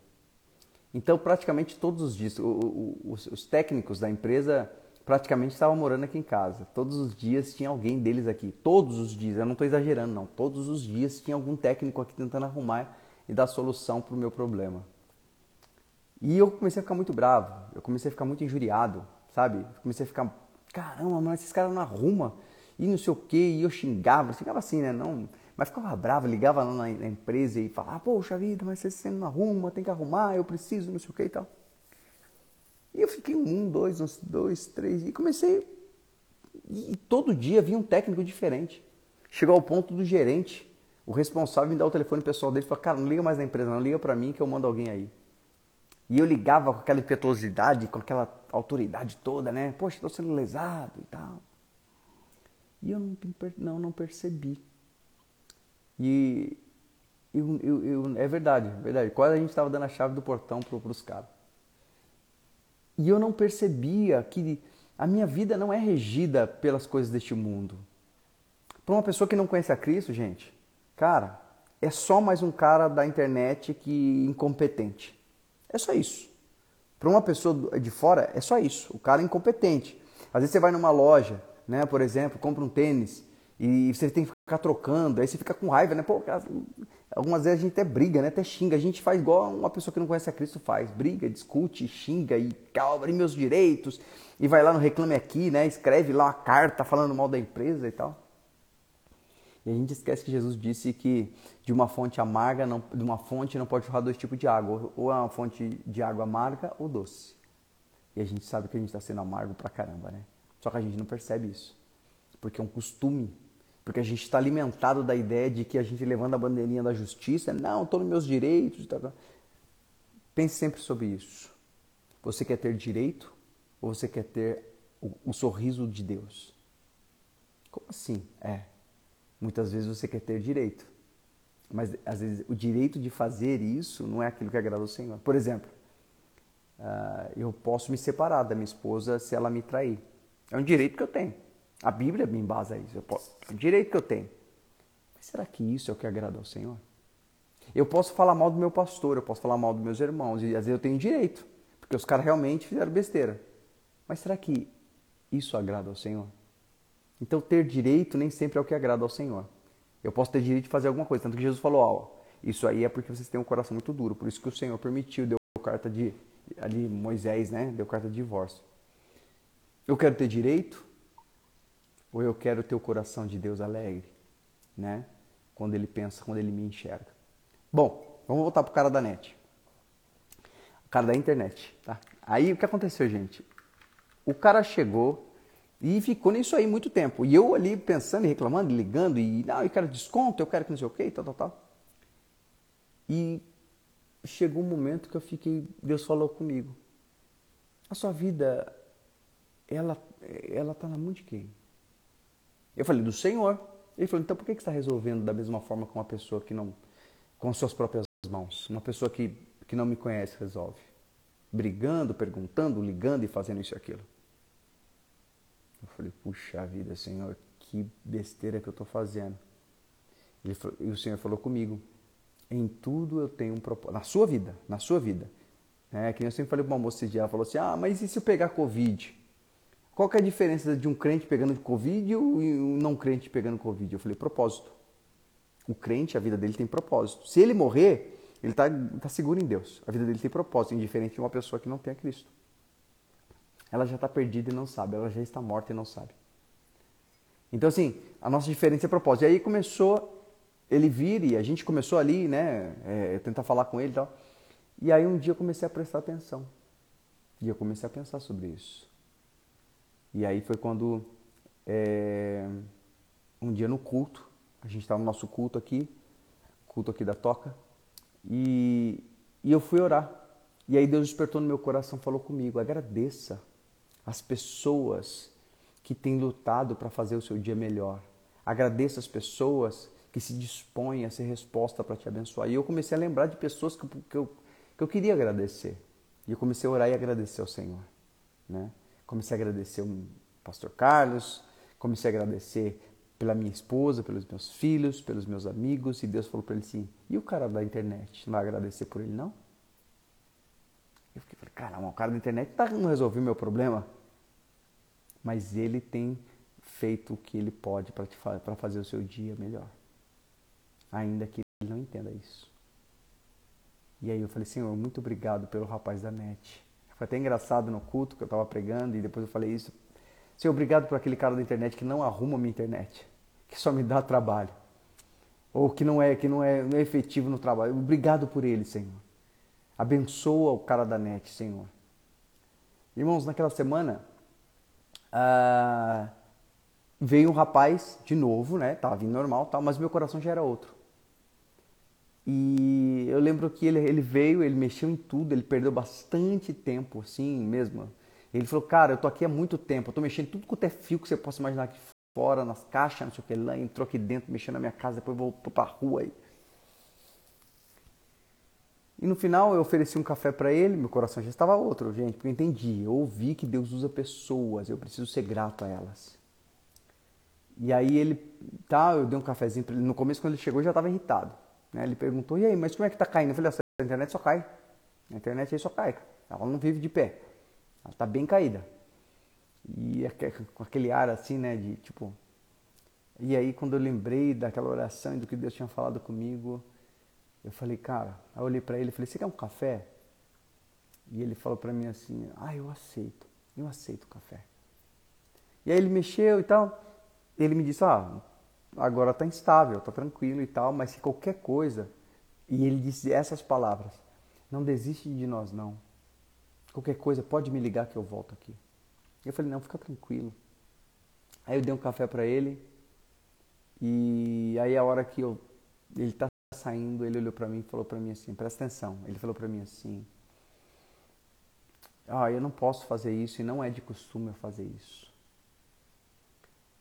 Então, praticamente todos os dias, o, o, os, os, técnicos da empresa praticamente estavam morando aqui em casa. Todos os dias tinha alguém deles aqui. Todos os dias, eu não estou exagerando, não. Todos os dias tinha algum técnico aqui tentando arrumar e dar solução para o meu problema. E eu comecei a ficar muito bravo, eu comecei a ficar muito injuriado, sabe? Comecei a ficar, caramba, mas esses caras não arrumam, e não sei o quê, e eu xingava, xingava assim, né? Não, mas ficava bravo, ligava lá na, empresa e falava, poxa vida, mas você não arruma, tem que arrumar, eu preciso, não sei o que e tal. E eu fiquei um, dois, uns dois, três, e comecei. E todo dia vinha um técnico diferente. Chegou ao ponto do gerente, o responsável, me dar o telefone pessoal dele e falou, cara, não liga mais na empresa, não liga para mim que eu mando alguém aí. E eu ligava com aquela impetuosidade, com aquela autoridade toda, né? Poxa, estou sendo lesado e tal. E eu não, não, não percebi e eu, eu, eu, é verdade, é verdade. Quase a gente estava dando a chave do portão para os caras. E eu não percebia que a minha vida não é regida pelas coisas deste mundo. Para uma pessoa que não conhece a Cristo, gente, cara, é só mais um cara da internet que incompetente. É só isso. Para uma pessoa de fora, é só isso. O cara é incompetente. Às vezes você vai numa loja, né, por exemplo, compra um tênis e você tem que ficar trocando, aí você fica com raiva, né? Pô, algumas vezes a gente até briga, né? Até xinga. A gente faz igual uma pessoa que não conhece a Cristo faz. Briga, discute, xinga e calma meus direitos. E vai lá no Reclame Aqui, né? Escreve lá uma carta falando mal da empresa e tal. E a gente esquece que Jesus disse que de uma fonte amarga, não, de uma fonte não pode jorrar dois tipos de água. Ou é uma fonte de água amarga ou doce. E a gente sabe que a gente está sendo amargo pra caramba, né? Só que a gente não percebe isso. Porque é um costume porque a gente está alimentado da ideia de que a gente levando a bandeirinha da justiça, não, estou nos meus direitos. Tá, tá. Pense sempre sobre isso. Você quer ter direito ou você quer ter o, o sorriso de Deus? Como assim? É. Muitas vezes você quer ter direito. Mas às vezes o direito de fazer isso não é aquilo que agrada ao Senhor. Por exemplo, uh, eu posso me separar da minha esposa se ela me trair. É um direito que eu tenho. A Bíblia me embasa isso. Eu posso, é o direito que eu tenho. Mas será que isso é o que agrada ao Senhor? Eu posso falar mal do meu pastor, eu posso falar mal dos meus irmãos, e às vezes eu tenho direito, porque os caras realmente fizeram besteira. Mas será que isso agrada ao Senhor? Então, ter direito nem sempre é o que agrada ao Senhor. Eu posso ter direito de fazer alguma coisa, tanto que Jesus falou: ó, isso aí é porque vocês têm um coração muito duro, por isso que o Senhor permitiu, deu carta de. Ali, Moisés, né? Deu carta de divórcio. Eu quero ter direito, ou eu quero ter o coração de Deus alegre, né? Quando ele pensa, quando ele me enxerga. Bom, vamos voltar pro cara da net. O cara da internet, tá? Aí o que aconteceu, gente? O cara chegou e ficou nisso aí muito tempo. E eu ali pensando e reclamando, ligando, e não, eu quero desconto, eu quero que não sei o que, tal, tal, tal. E chegou um momento que eu fiquei, Deus falou comigo. A sua vida, ela, ela tá na mão de quem? Eu falei, do Senhor. Ele falou, então por que você está resolvendo da mesma forma com uma pessoa que não, com suas próprias mãos? Uma pessoa que, que não me conhece resolve. Brigando, perguntando, ligando e fazendo isso e aquilo. Eu falei, puxa vida, Senhor, que besteira que eu estou fazendo. Ele e o Senhor falou comigo, em tudo eu tenho um propósito. Na sua vida, na sua vida. É, que eu sempre falei para uma moça esse dia, ela falou assim, ah, mas e se eu pegar Covid? Qual que é a diferença de um crente pegando Covid e um não crente pegando Covid? Eu falei, propósito. O crente, a vida dele tem propósito. Se ele morrer, ele está tá seguro em Deus. A vida dele tem propósito, indiferente de uma pessoa que não tenha Cristo. ela já está perdida e não sabe, ela já está morta e não sabe. Então, assim, a nossa diferença é propósito. E aí começou ele vir e a gente começou ali, né, é, tentar falar com ele e tal. E aí um dia eu comecei a prestar atenção. E eu comecei a pensar sobre isso. E aí foi quando, é, um dia no culto, a gente estava no nosso culto aqui, culto aqui da Toca, e, e eu fui orar. E aí Deus despertou no meu coração, falou comigo: agradeça as pessoas que têm lutado para fazer o seu dia melhor. Agradeça as pessoas que se dispõem a ser resposta para te abençoar. E eu comecei a lembrar de pessoas que, que, eu, que eu queria agradecer. E eu comecei a orar e agradecer ao Senhor. Né? Comecei a agradecer o pastor Carlos, comecei a agradecer pela minha esposa, pelos meus filhos, pelos meus amigos. E Deus falou para ele assim: e o cara da internet? Não vai agradecer por ele, não? Eu fiquei, falei, caramba, o cara da internet tá, não resolveu meu problema. Mas ele tem feito o que ele pode para fazer o seu dia melhor. Ainda que ele não entenda isso. E aí eu falei, Senhor, muito obrigado pelo rapaz da net. Foi até engraçado no culto que eu estava pregando e depois eu falei isso. Senhor, obrigado por aquele cara da internet que não arruma minha internet, que só me dá trabalho. Ou que não é, que não é, não é efetivo no trabalho. Obrigado por ele, Senhor. Abençoa o cara da net, Senhor. Irmãos, naquela semana ah, veio um rapaz de novo, né? Tava vindo normal, tal, mas meu coração já era outro. E eu lembro que ele, ele veio, ele mexeu em tudo, ele perdeu bastante tempo, assim mesmo. Ele falou, cara, eu tô aqui há muito tempo, eu tô mexendo tudo com o fio que você possa imaginar aqui fora, nas caixas, não sei o que lá, entrou aqui dentro, mexendo na minha casa, depois voltou pra rua aí. E no final eu ofereci um café para ele, meu coração já estava outro, gente, porque eu entendi, eu ouvi que Deus usa pessoas, eu preciso ser grato a elas. E aí ele, tá, eu dei um cafezinho para ele. No começo, quando ele chegou, já estava irritado. Né? Ele perguntou, e aí, mas como é que tá caindo? Eu falei, a internet só cai. A internet aí só cai. Ela não vive de pé. Ela tá bem caída. E com aquele ar assim, né, de tipo... E aí, quando eu lembrei daquela oração e do que Deus tinha falado comigo, eu falei, cara, eu olhei para ele e falei, você quer um café? E ele falou para mim assim, ah, eu aceito, eu aceito o café. E aí ele mexeu e tal, ele me disse, ah, agora está instável, está tranquilo e tal, mas se qualquer coisa, e ele disse essas palavras, não desiste de nós não. Qualquer coisa, pode me ligar que eu volto aqui. Eu falei, não, fica tranquilo. Aí eu dei um café para ele, e aí a hora que eu, ele está saindo, ele olhou para mim e falou para mim assim, presta atenção, ele falou para mim assim, ah, eu não posso fazer isso e não é de costume eu fazer isso.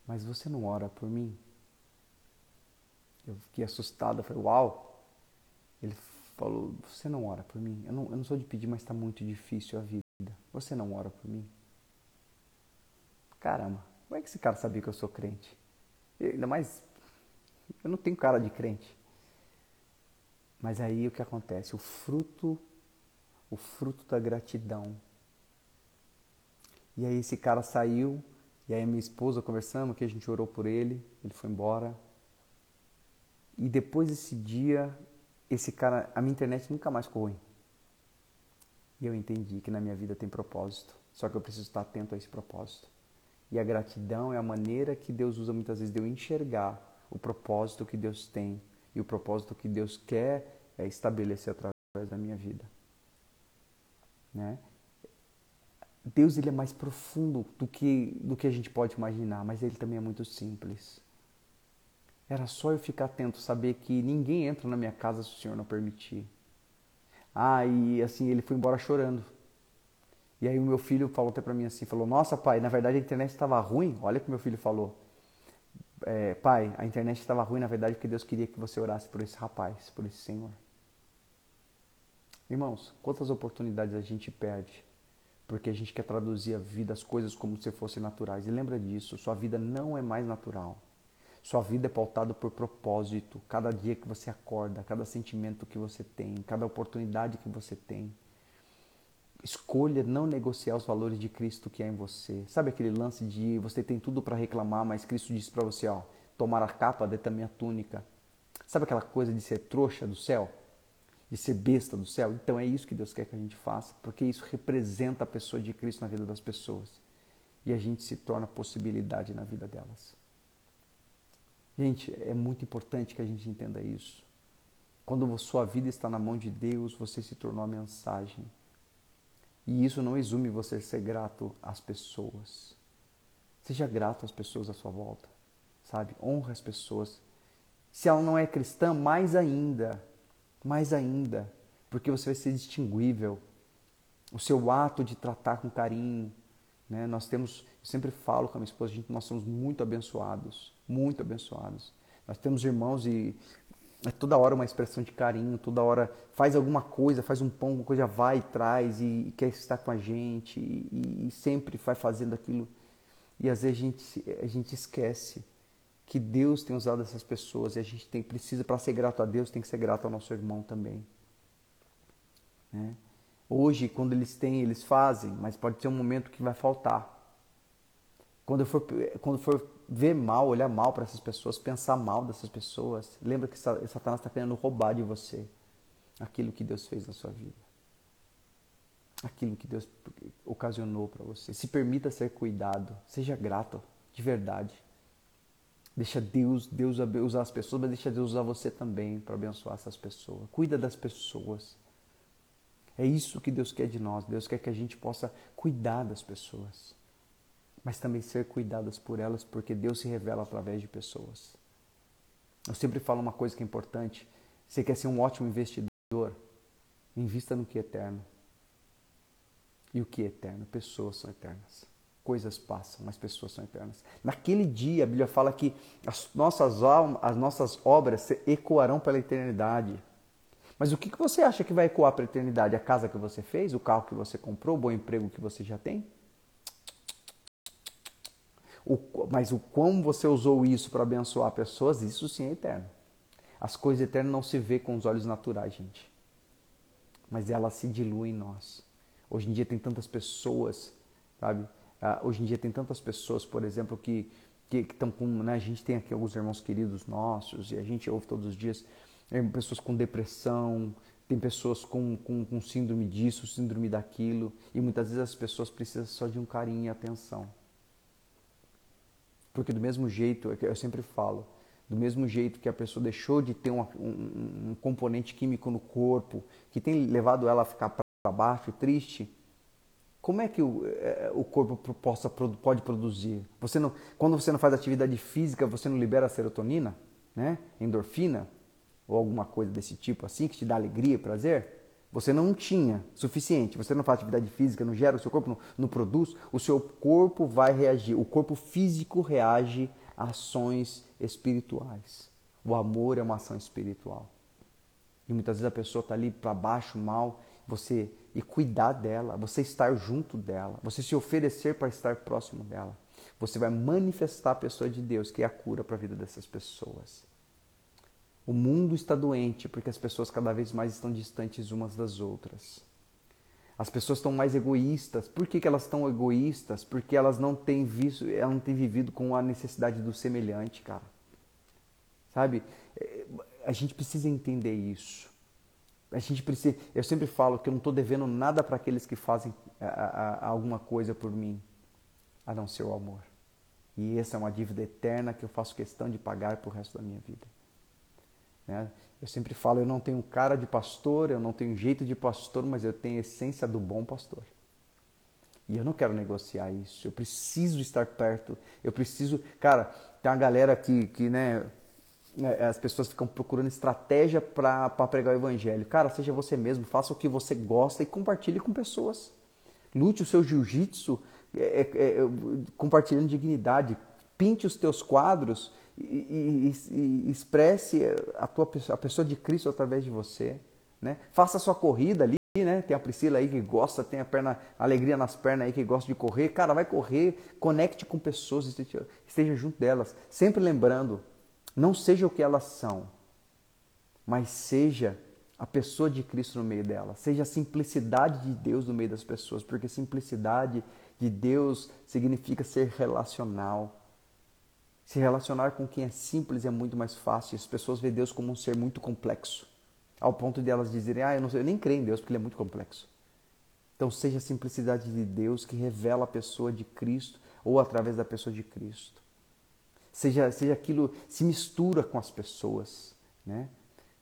Mas você não ora por mim? Eu fiquei assustado, eu falei, uau. Ele falou, você não ora por mim? Eu não, eu não sou de pedir, mas está muito difícil a vida. Você não ora por mim? Caramba, como é que esse cara sabia que eu sou crente? Ainda mais, eu não tenho cara de crente. Mas aí o que acontece? O fruto, o fruto da gratidão. E aí esse cara saiu, e aí minha esposa conversando, que a gente orou por ele, ele foi embora. E depois desse dia, esse cara, a minha internet nunca mais ficou ruim. E eu entendi que na minha vida tem propósito, só que eu preciso estar atento a esse propósito. E a gratidão é a maneira que Deus usa muitas vezes de eu enxergar o propósito que Deus tem e o propósito que Deus quer é estabelecer através da minha vida. Né? Deus ele é mais profundo do que, do que a gente pode imaginar, mas ele também é muito simples. Era só eu ficar atento, saber que ninguém entra na minha casa se o Senhor não permitir. Ah, e assim, ele foi embora chorando. E aí o meu filho falou até para mim assim, falou, nossa pai, na verdade a internet estava ruim. Olha o que meu filho falou é, pai, a internet estava ruim, na verdade, porque Deus queria que você orasse por esse rapaz, por esse senhor. Irmãos, quantas oportunidades a gente perde porque a gente quer traduzir a vida, as coisas como se fossem naturais. E lembra disso, sua vida não é mais natural. Sua vida é pautada por propósito. Cada dia que você acorda, cada sentimento que você tem, cada oportunidade que você tem. Escolha não negociar os valores de Cristo que há em você. Sabe aquele lance de você tem tudo para reclamar, mas Cristo disse para você, ó, tomar a capa, dê também a túnica. Sabe aquela coisa de ser trouxa do céu? de ser besta do céu. Então é isso que Deus quer que a gente faça, porque isso representa a pessoa de Cristo na vida das pessoas. E a gente se torna possibilidade na vida delas. Gente, é muito importante que a gente entenda isso. Quando sua vida está na mão de Deus, você se tornou a mensagem. E isso não exume você ser grato às pessoas. Seja grato às pessoas à sua volta, sabe? Honra as pessoas. Se ela não é cristã, mais ainda, mais ainda, porque você vai ser distinguível. O seu ato de tratar com carinho, né? Nós temos, eu sempre falo com a minha esposa, gente, nós somos muito abençoados, muito abençoados. Nós temos irmãos e é toda hora uma expressão de carinho, toda hora faz alguma coisa, faz um pão, alguma coisa, vai e traz e, e quer estar com a gente e, e, sempre vai fazendo aquilo. E às vezes a gente, a gente esquece que Deus tem usado essas pessoas e a gente tem, precisa, para ser grato a Deus, tem que ser grato ao nosso irmão também. Né? Hoje, quando eles têm, eles fazem, mas pode ter um momento que vai faltar. Quando for, quando for ver mal, olhar mal para essas pessoas, pensar mal dessas pessoas, lembra que Satanás está querendo roubar de você aquilo que Deus fez na sua vida. Aquilo que Deus ocasionou para você. Se permita ser cuidado, seja grato, de verdade. Deixa Deus, Deus usar as pessoas, mas deixa Deus usar você também para abençoar essas pessoas. Cuida das pessoas. É isso que Deus quer de nós. Deus quer que a gente possa cuidar das pessoas mas também ser cuidadas por elas, porque Deus se revela através de pessoas. Eu sempre falo uma coisa que é importante: você quer ser um ótimo investidor? Invista no que é eterno. E o que é eterno? Pessoas são eternas. Coisas passam, mas pessoas são eternas. Naquele dia, a Bíblia fala que as nossas, as nossas obras ecoarão pela eternidade. Mas o que você acha que vai ecoar para a eternidade? A casa que você fez? O carro que você comprou? O bom emprego que você já tem? O, mas o quão você usou isso para abençoar pessoas, isso sim é eterno. As coisas eternas não se vê com os olhos naturais, gente. Mas ela se dilui em nós. Hoje em dia tem tantas pessoas, sabe? Ah, hoje em dia tem tantas pessoas, por exemplo, que que estão com, né? A gente tem aqui alguns irmãos queridos nossos e a gente ouve todos os dias é, pessoas com depressão, tem pessoas com, com, com síndrome disso, síndrome daquilo e muitas vezes as pessoas precisam só de um carinho e atenção. Porque do mesmo jeito, é eu sempre falo, do mesmo jeito que a pessoa deixou de ter um, um, um componente químico no corpo, que tem levado ela a ficar para baixo, triste, como é que o, é, o corpo possa, pode produzir? Você não, quando você não faz atividade física, você não libera serotonina, né? endorfina, ou alguma coisa desse tipo assim, que te dá alegria, prazer? você não tinha suficiente, você não faz atividade física, não gera, o seu corpo não, não, produz, o seu corpo vai reagir. O corpo físico reage a ações espirituais. O amor é uma ação espiritual. E muitas vezes a pessoa está ali para baixo, mal, você e cuidar dela, você estar junto dela, você se oferecer para estar próximo dela. Você vai manifestar a pessoa de Deus, que é a cura para a vida dessas pessoas. O mundo está doente porque as pessoas cada vez mais estão distantes umas das outras. As pessoas estão mais egoístas. Por que, que elas estão egoístas? Porque elas não têm visto, elas não têm vivido com a necessidade do semelhante, cara. Sabe? É, a gente precisa entender isso. A gente precisa. Eu sempre falo que eu não estou devendo nada para aqueles que fazem a, a, a alguma coisa por mim, a não ser o amor. E essa é uma dívida eterna que eu faço questão de pagar para o resto da minha vida. Né? Eu sempre falo, eu não tenho cara de pastor, eu não tenho jeito de pastor, mas eu tenho a essência do bom pastor. E eu não quero negociar isso. Eu preciso estar perto. Eu preciso. Cara, tem uma galera que, que né, né as pessoas ficam procurando estratégia para pregar o evangelho. Cara, seja você mesmo, faça o que você gosta e compartilhe com pessoas. Lute o seu jiu-jitsu é, é, é, compartilhando dignidade. Pinte os teus quadros e, e, e, expresse a, tua, a pessoa de Cristo através de você. Né? Faça a sua corrida ali, né? Tem a Priscila aí que gosta, tem a perna, alegria nas pernas aí que gosta de correr. Cara, vai correr, conecte com pessoas, esteja, esteja junto delas. Sempre lembrando, não seja o que elas são, mas seja a pessoa de Cristo no meio delas. Seja a simplicidade de Deus no meio das pessoas, porque simplicidade de Deus significa ser relacional. Se relacionar com quem é simples é muito mais fácil. As pessoas veem Deus como um ser muito complexo. Ao ponto de elas dizerem, ah, eu, não eu nem creio em Deus porque ele é muito complexo. Então seja a simplicidade de Deus que revela a pessoa de Cristo ou através da pessoa de Cristo. Seja, seja aquilo, se mistura com as pessoas, né?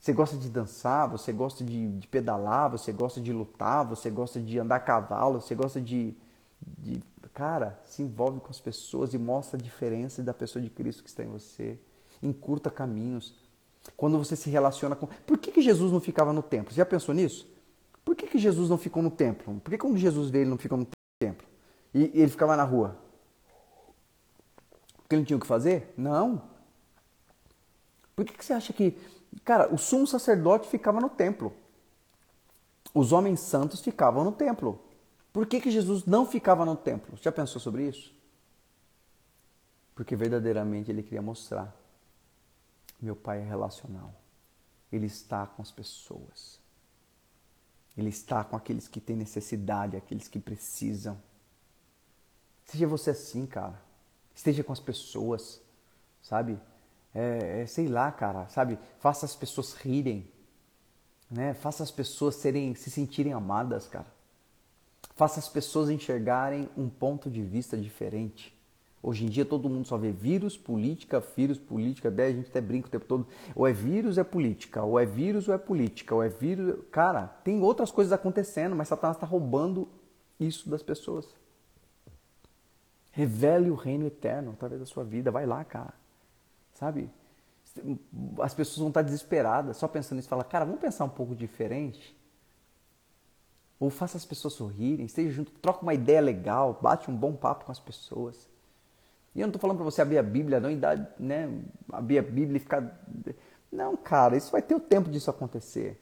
Você gosta de dançar, você gosta de, de, pedalar, você gosta de lutar, você gosta de andar a cavalo, você gosta de, de. Cara, se envolve com as pessoas e mostra a diferença da pessoa de Cristo que está em você. Encurta caminhos. Quando você se relaciona com. Por que, que Jesus não ficava no templo? Você já pensou nisso? Por que, que Jesus não ficou no templo? Por que quando Jesus veio ele não ficou no templo? E, ele ficava na rua? Porque ele não tinha o que fazer? Não. Por que, que você acha que Cara, o sumo sacerdote ficava no templo. Os homens santos ficavam no templo. Por que, que Jesus não ficava no templo? Já pensou sobre isso? Porque verdadeiramente ele queria mostrar: meu pai é relacional. Ele está com as pessoas. Ele está com aqueles que têm necessidade, aqueles que precisam. Seja você assim, cara. Esteja com as pessoas, sabe? é, é, sei lá, cara, sabe? Faça as pessoas rirem, né? Faça as pessoas serem, se sentirem amadas, cara. Faça as pessoas enxergarem um ponto de vista diferente. Hoje em dia todo mundo só vê vírus, política, vírus, política, a gente até brinca o tempo todo. Ou é vírus, é política, ou é vírus, ou é política, ou é vírus. Cara, tem outras coisas acontecendo, mas Satanás está roubando isso das pessoas. Revele o reino eterno através da sua vida. Vai lá, cara sabe? As pessoas vão estar desesperadas só pensando nisso. Fala, cara, vamos pensar um pouco diferente? Ou faça as pessoas sorrirem, esteja junto, troca uma ideia legal, bate um bom papo com as pessoas. E eu não estou falando para você abrir a Bíblia, não, e dar, né, abrir a Bíblia e ficar. Não, cara, isso vai ter o tempo disso acontecer.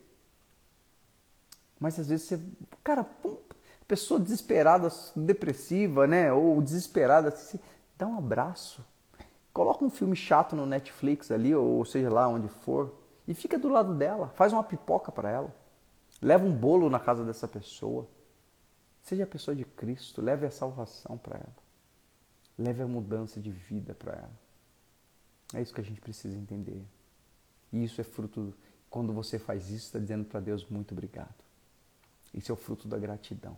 Mas às vezes você. Cara, pessoa desesperada, depressiva, né? Ou desesperada, assim, dá um abraço. Coloca um filme chato no Netflix ali, ou seja lá onde for, e fica do lado dela. Faz uma pipoca para ela. Leva um bolo na casa dessa pessoa. Seja a pessoa de Cristo, leve a salvação para ela. Leve a mudança de vida para ela. É isso que a gente precisa entender. E isso é fruto, quando você faz isso, está dizendo para Deus muito obrigado. Isso é o fruto da gratidão.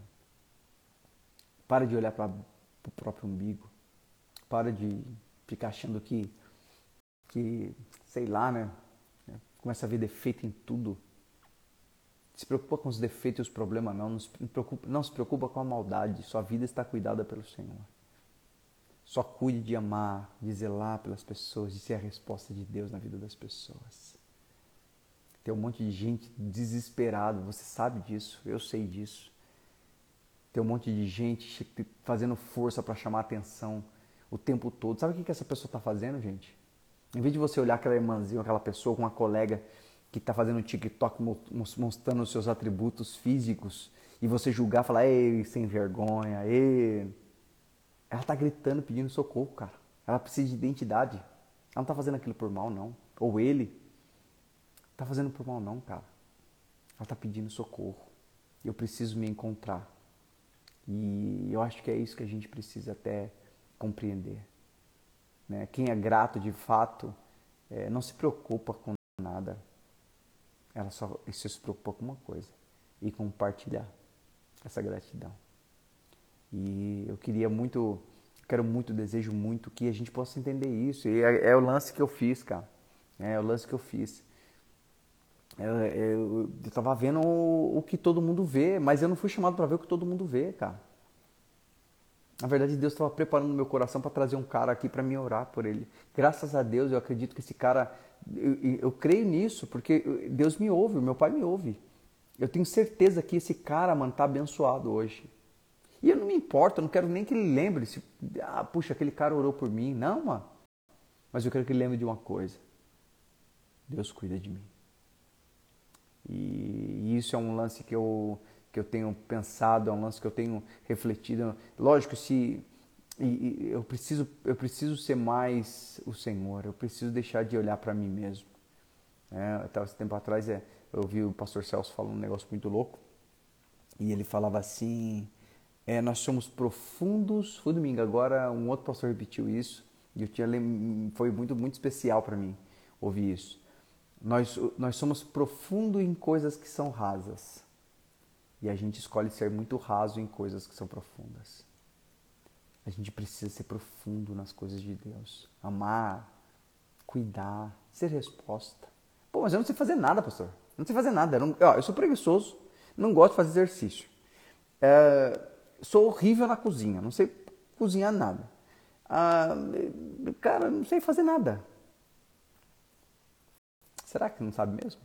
Para de olhar para o próprio umbigo. Para de ficar achando que, que sei lá, né? Começa a ver defeito em tudo. Se preocupa com os defeitos e os problemas, não. Não se, preocupa, não se preocupa com a maldade. Sua vida está cuidada pelo Senhor. Só cuide de amar, de zelar pelas pessoas, de ser a resposta de Deus na vida das pessoas. Tem um monte de gente desesperada, você sabe disso, eu sei disso. Tem um monte de gente fazendo força para chamar atenção o tempo todo. Sabe o que, essa pessoa está fazendo, gente? Em vez de você olhar aquela irmãzinha, aquela pessoa com uma colega que está fazendo TikTok mostrando os seus atributos físicos e você julgar, falar, ei, sem vergonha, ei. Ela está gritando, pedindo socorro, cara. Ela precisa de identidade. Ela não está fazendo aquilo por mal, não. Ou ele. Está fazendo por mal, não, cara. Ela está pedindo socorro. Eu preciso me encontrar. E eu acho que é isso que a gente precisa até compreender. Né? Quem é grato de fato é, não se preocupa com nada. Ela só se preocupa com uma coisa e compartilhar essa gratidão. E eu queria muito, quero muito, desejo muito que a gente possa entender isso. E é, é o lance que eu fiz, cara. É, é o lance que eu fiz. Eu, eu, eu tava vendo o, o, que todo mundo vê, mas eu não fui chamado para ver o que todo mundo vê, cara. Na verdade, Deus estava preparando meu coração para trazer um cara aqui para me orar por ele. Graças a Deus, eu acredito que esse cara, eu, eu creio nisso, porque Deus me ouve, meu pai me ouve. Eu tenho certeza que esse cara, mano, tá abençoado hoje. E eu não me importo, eu não quero nem que ele lembre se, ah, puxa, aquele cara orou por mim. Não, mano. Mas eu quero que ele lembre de uma coisa. Deus cuida de mim. E isso é um lance que eu que eu tenho pensado, é um lance que eu tenho refletido. Lógico, se e, eu preciso eu preciso ser mais o Senhor, eu preciso deixar de olhar para mim mesmo. É, até esse tempo atrás é, eu ouvi o pastor Celso falando um negócio muito louco e ele falava assim: é, nós somos profundos. Foi domingo agora, um outro pastor repetiu isso e eu tinha foi muito muito especial para mim ouvir isso. nós, nós somos profundo em coisas que são rasas. E a gente escolhe ser muito raso em coisas que são profundas. A gente precisa ser profundo nas coisas de Deus. Amar, cuidar, ser resposta. Pô, mas eu não sei fazer nada, pastor. Não sei fazer nada. Eu, não, ó, eu sou preguiçoso, não gosto de fazer exercício. É, sou horrível na cozinha, não sei cozinhar nada. Ah, cara, não sei fazer nada. Será que não sabe mesmo?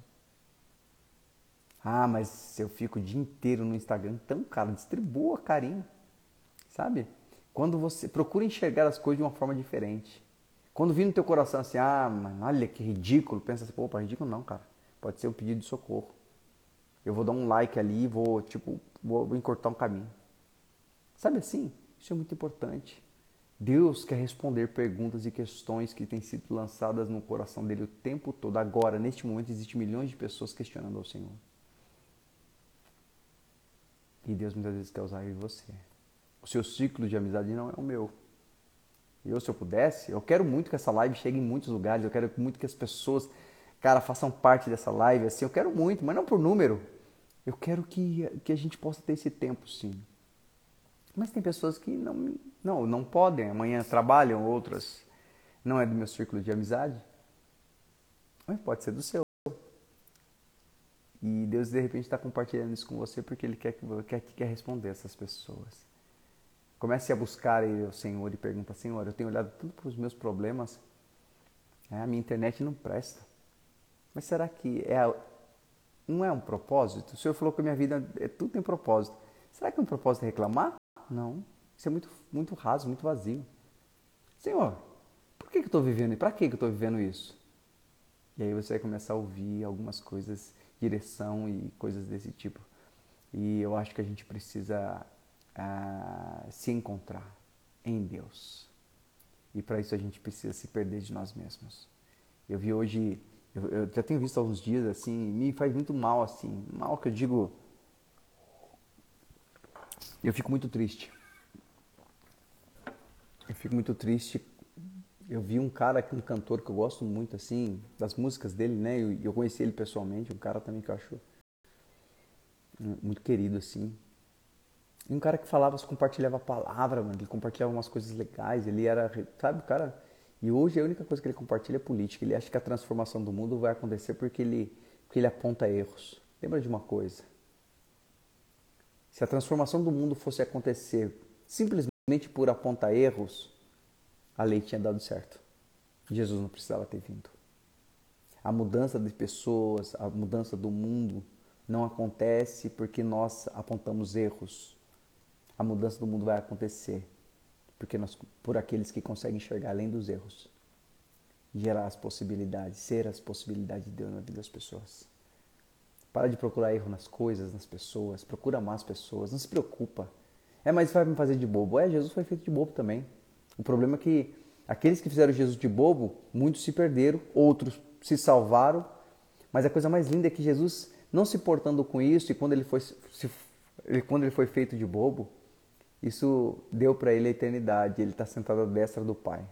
Ah, mas eu fico o dia inteiro no Instagram. Então, cara, distribua carinho. Sabe? Quando você procura enxergar as coisas de uma forma diferente. Quando vir no teu coração assim, ah, mano, olha que ridículo, pensa assim, opa, ridículo não, cara. Pode ser um pedido de socorro. Eu vou dar um like ali vou, tipo, vou encurtar um caminho. Sabe assim? Isso é muito importante. Deus quer responder perguntas e questões que têm sido lançadas no coração dele o tempo todo. Agora, neste momento, existem milhões de pessoas questionando ao Senhor. E Deus muitas vezes quer usar eu e você. O seu ciclo de amizade não é o meu. Eu, se eu pudesse, eu quero muito que essa live chegue em muitos lugares, eu quero muito que as pessoas, cara, façam parte dessa live, assim, eu quero muito, mas não por número. Eu quero que, que a gente possa ter esse tempo, sim. Mas tem pessoas que não, não, não podem, amanhã trabalham, outras não é do meu círculo de amizade. Mas pode ser do seu. E Deus de repente está compartilhando isso com você porque Ele quer que quer, quer responder essas pessoas. Comece a buscar o Senhor e pergunta, Senhor, eu tenho olhado tudo para os meus problemas, é, a minha internet não presta. Mas será que é, não é um propósito? O Senhor falou que a minha vida é tudo tem propósito. Será que é um propósito reclamar? Não. Isso é muito, muito raso, muito vazio. Senhor, por que, que eu estou vivendo e para que, que eu estou vivendo isso? E aí você vai começar a ouvir algumas coisas, direção e coisas desse tipo. E eu acho que a gente precisa se encontrar em Deus. E para isso a gente precisa se perder de nós mesmos. Eu vi hoje, eu, eu já tenho visto há uns dias assim, me faz muito mal assim, mal que eu digo eu fico muito triste. Eu fico muito triste. Eu vi um cara, um cantor que eu gosto muito, assim, das músicas dele, né? Eu, eu conheci ele pessoalmente, um cara também que eu acho muito querido, assim. E um cara que falava, compartilhava a palavra, mano. Ele compartilhava umas coisas legais. Ele era, sabe, o cara. E hoje a única coisa que ele compartilha é política. Ele acha que a transformação do mundo vai acontecer porque ele, porque ele aponta erros. Lembra de uma coisa? Se a transformação do mundo fosse acontecer simplesmente por apontar erros, a lei tinha dado certo. Jesus não precisava ter vindo. A mudança de pessoas, a mudança do mundo não acontece porque nós apontamos erros. A mudança do mundo vai acontecer porque nós, por aqueles que conseguem enxergar além dos erros, gerar as possibilidades, ser as possibilidades de Deus na vida das pessoas. Para de procurar erro nas coisas, nas pessoas. Procura amar as pessoas. Não se preocupa. É, mas vai me fazer de bobo. É, Jesus foi feito de bobo também. O problema é que aqueles que fizeram Jesus de bobo, muitos se perderam, outros se salvaram. Mas a coisa mais linda é que Jesus, não se portando com isso, e quando ele foi, se, quando ele foi feito de bobo, isso deu para ele a eternidade. Ele está sentado à destra do Pai.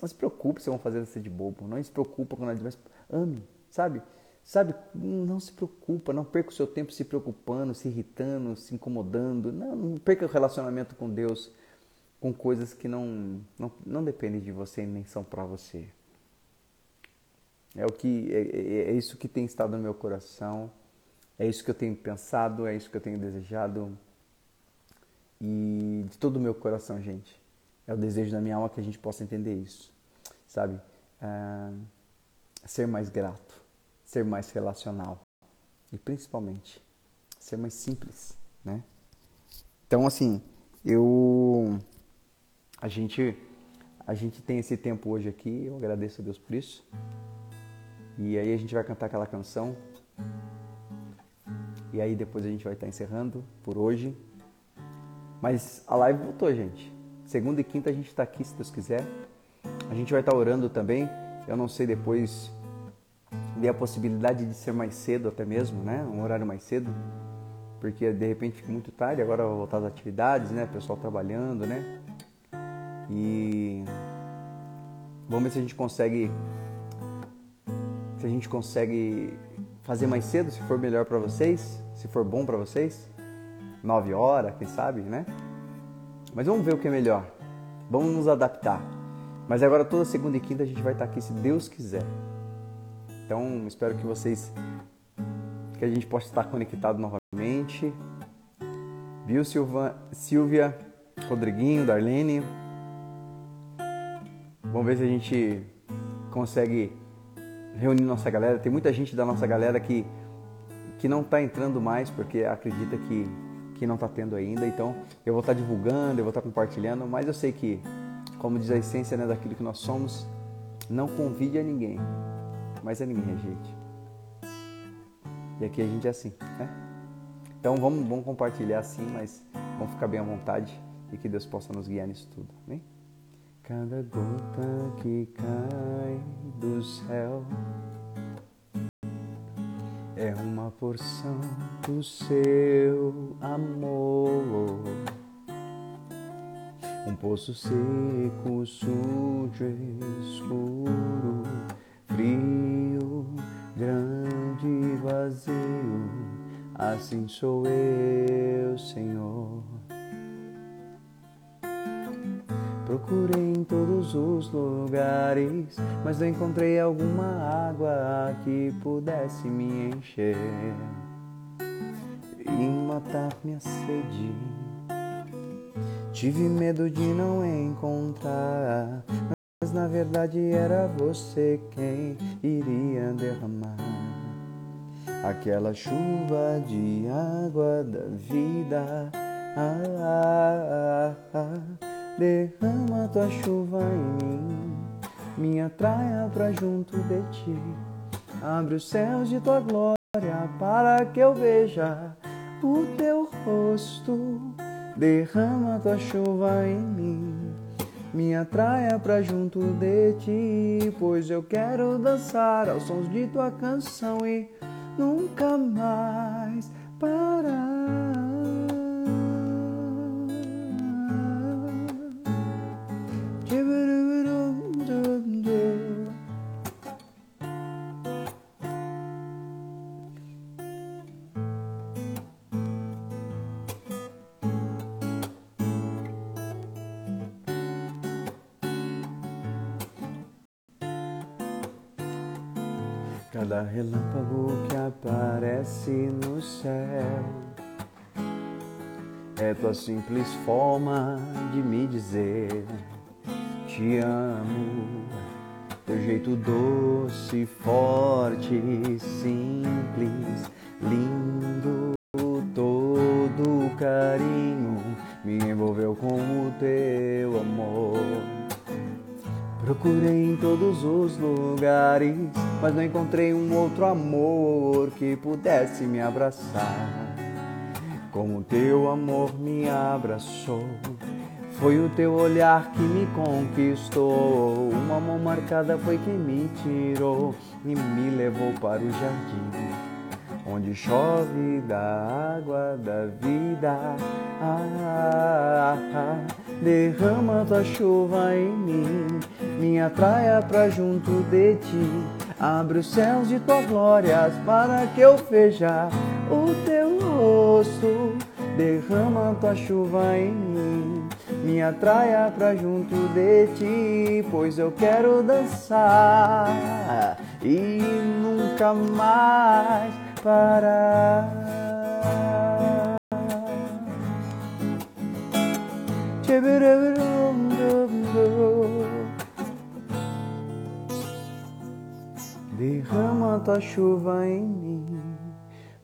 Não se preocupe se vão fazer você de bobo. Não se preocupa com nada, mas ame, sabe? Sabe, não se preocupa, não perca o seu tempo se preocupando, se irritando, se incomodando. Não, não perca o relacionamento com Deus com coisas que não, não, não dependem de você nem são para você. É, o que, é, é, é isso que tem estado no meu coração, é isso que eu tenho pensado, é isso que eu tenho desejado. E de todo o meu coração, gente, é o desejo da minha alma que a gente possa entender isso, sabe? Ah, ser mais grato ser mais relacional e principalmente ser mais simples, né? Então assim, eu a gente a gente tem esse tempo hoje aqui, eu agradeço a Deus por isso. E aí a gente vai cantar aquela canção. E aí depois a gente vai estar encerrando por hoje. Mas a live voltou, gente. Segunda e quinta a gente está aqui, se Deus quiser. A gente vai estar orando também. Eu não sei depois dê a possibilidade de ser mais cedo até mesmo, né? Um horário mais cedo, porque de repente fica muito tarde, agora voltar às atividades, né? O pessoal trabalhando, né? E vamos ver se a gente consegue se a gente consegue fazer mais cedo, se for melhor para vocês, se for bom para vocês. 9 horas, quem sabe, né? Mas vamos ver o que é melhor. Vamos nos adaptar. Mas agora toda segunda e quinta a gente vai estar aqui se Deus quiser. Então, espero que vocês que a gente possa estar conectado novamente. Viu, Silva, Silvia, Rodriguinho, Darlene? Vamos ver se a gente consegue reunir nossa galera. Tem muita gente da nossa galera que, que não está entrando mais porque acredita que, que não está tendo ainda. Então eu vou estar tá divulgando, eu vou estar tá compartilhando, mas eu sei que, como diz a essência né, daquilo que nós somos, não convide a ninguém, mas a ninguém, gente. E aqui a gente é assim, né? Então vamos, vamos compartilhar assim, mas vamos ficar bem à vontade e que Deus possa nos guiar nisso tudo, amém? Cada gota que cai do céu é uma porção do seu amor. Um poço seco, sujo, escuro, frio, grande e vazio. Assim sou eu, Senhor. Procurei em todos os lugares, mas não encontrei alguma água que pudesse me encher e matar minha sede. Tive medo de não encontrar, mas na verdade era você quem iria derramar aquela chuva de água da vida. Ah, ah, ah, ah Derrama tua chuva em mim, me atraia pra junto de ti. Abre os céus de tua glória para que eu veja o teu rosto. Derrama tua chuva em mim, me atraia pra junto de ti, pois eu quero dançar aos sons de tua canção e nunca mais parar. Relâmpago que aparece no céu é tua simples forma de me dizer te amo. Teu jeito doce, forte, simples, lindo, todo carinho me envolveu com o teu. Procurei em todos os lugares, mas não encontrei um outro amor que pudesse me abraçar. Como teu amor me abraçou, foi o teu olhar que me conquistou. Uma mão marcada foi quem me tirou e me levou para o jardim, onde chove da água da vida. Ah, ah, ah, derrama tua chuva em mim me atraia pra junto de ti. Abre os céus de tua glórias para que eu veja o teu rosto. Derrama tua chuva em mim, me atraia pra junto de ti, pois eu quero dançar e nunca mais parar. Derrama tua chuva em mim,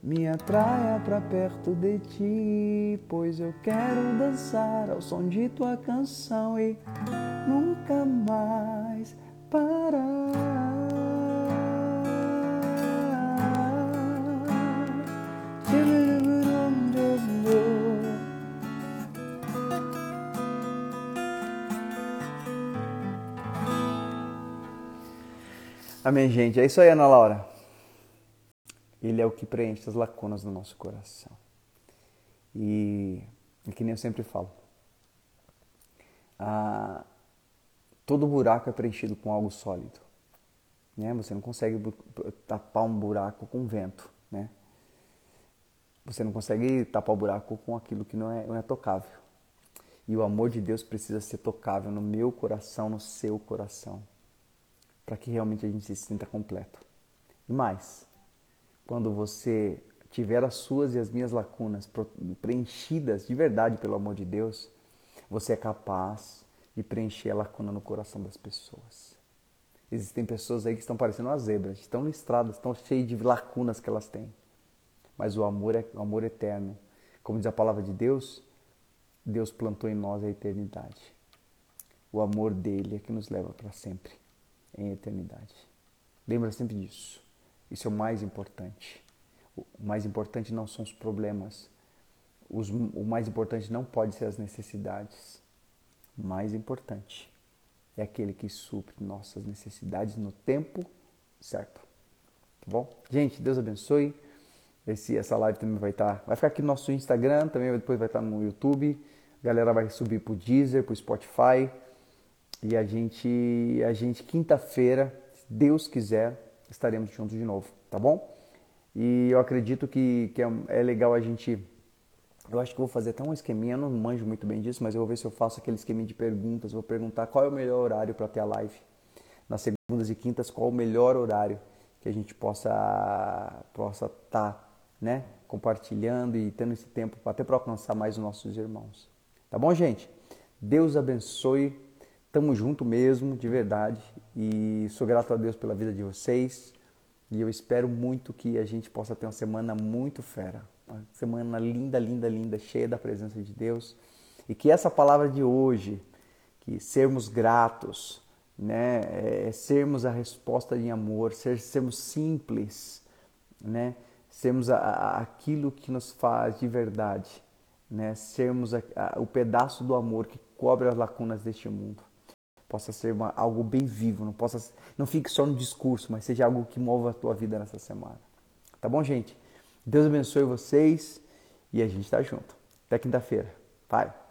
me atraia pra perto de ti, pois eu quero dançar ao som de tua canção e nunca mais parar. Amém, gente. É isso aí, Ana Laura. Ele é o que preenche as lacunas do nosso coração. E, e que nem eu sempre falo, ah, todo buraco é preenchido com algo sólido. né? Você não consegue tapar um buraco com vento, né? Você não consegue tapar o buraco com aquilo que não é, não é tocável. E o amor de Deus precisa ser tocável no meu coração, no seu coração, para que realmente a gente se sinta completo. E mais, quando você tiver as suas e as minhas lacunas preenchidas de verdade pelo amor de Deus, você é capaz de preencher a lacuna no coração das pessoas. Existem pessoas aí que estão parecendo uma zebra, estão listradas, estão cheias de lacunas que elas têm. Mas o amor é o amor eterno. Como diz a palavra de Deus, Deus plantou em nós a eternidade. O amor dele é que nos leva para sempre, em eternidade. Lembra sempre disso. Isso é o mais importante. O mais importante não são os problemas. Os, o mais importante não pode ser as necessidades. O mais importante é aquele que supre nossas necessidades no tempo certo. Tá bom? Gente, Deus abençoe. Esse, essa live também vai estar. Tá, vai ficar aqui no nosso Instagram, também depois vai estar tá no YouTube. A galera vai subir pro Deezer, pro Spotify. E a gente, a gente quinta-feira, se Deus quiser, estaremos juntos de novo, tá bom? E eu acredito que, que é, é legal a gente. Eu acho que vou fazer até um esqueminha, eu não manjo muito bem disso, mas eu vou ver se eu faço aquele esqueminha de perguntas. Vou perguntar qual é o melhor horário para ter a live. Nas segundas e quintas, qual é o melhor horário que a gente possa possa estar tá, né, compartilhando e tendo esse tempo até para alcançar mais os nossos irmãos. Tá bom, gente? Deus abençoe. Tamo junto mesmo, de verdade. E sou grato a Deus pela vida de vocês. E eu espero muito que a gente possa ter uma semana muito fera. Uma semana linda, linda, linda, cheia da presença de Deus. E que essa palavra de hoje, que sermos gratos, né, é sermos a resposta de amor, ser, sermos simples, né, sermos a, a, aquilo que nos faz de verdade, né, sermos a, o pedaço do amor que cobre as lacunas deste mundo possa ser uma, algo bem vivo, não possa não fique só no discurso, mas seja algo que mova a tua vida nessa semana. Tá bom, gente? Deus abençoe vocês e a gente está junto. Até quinta-feira. Pai.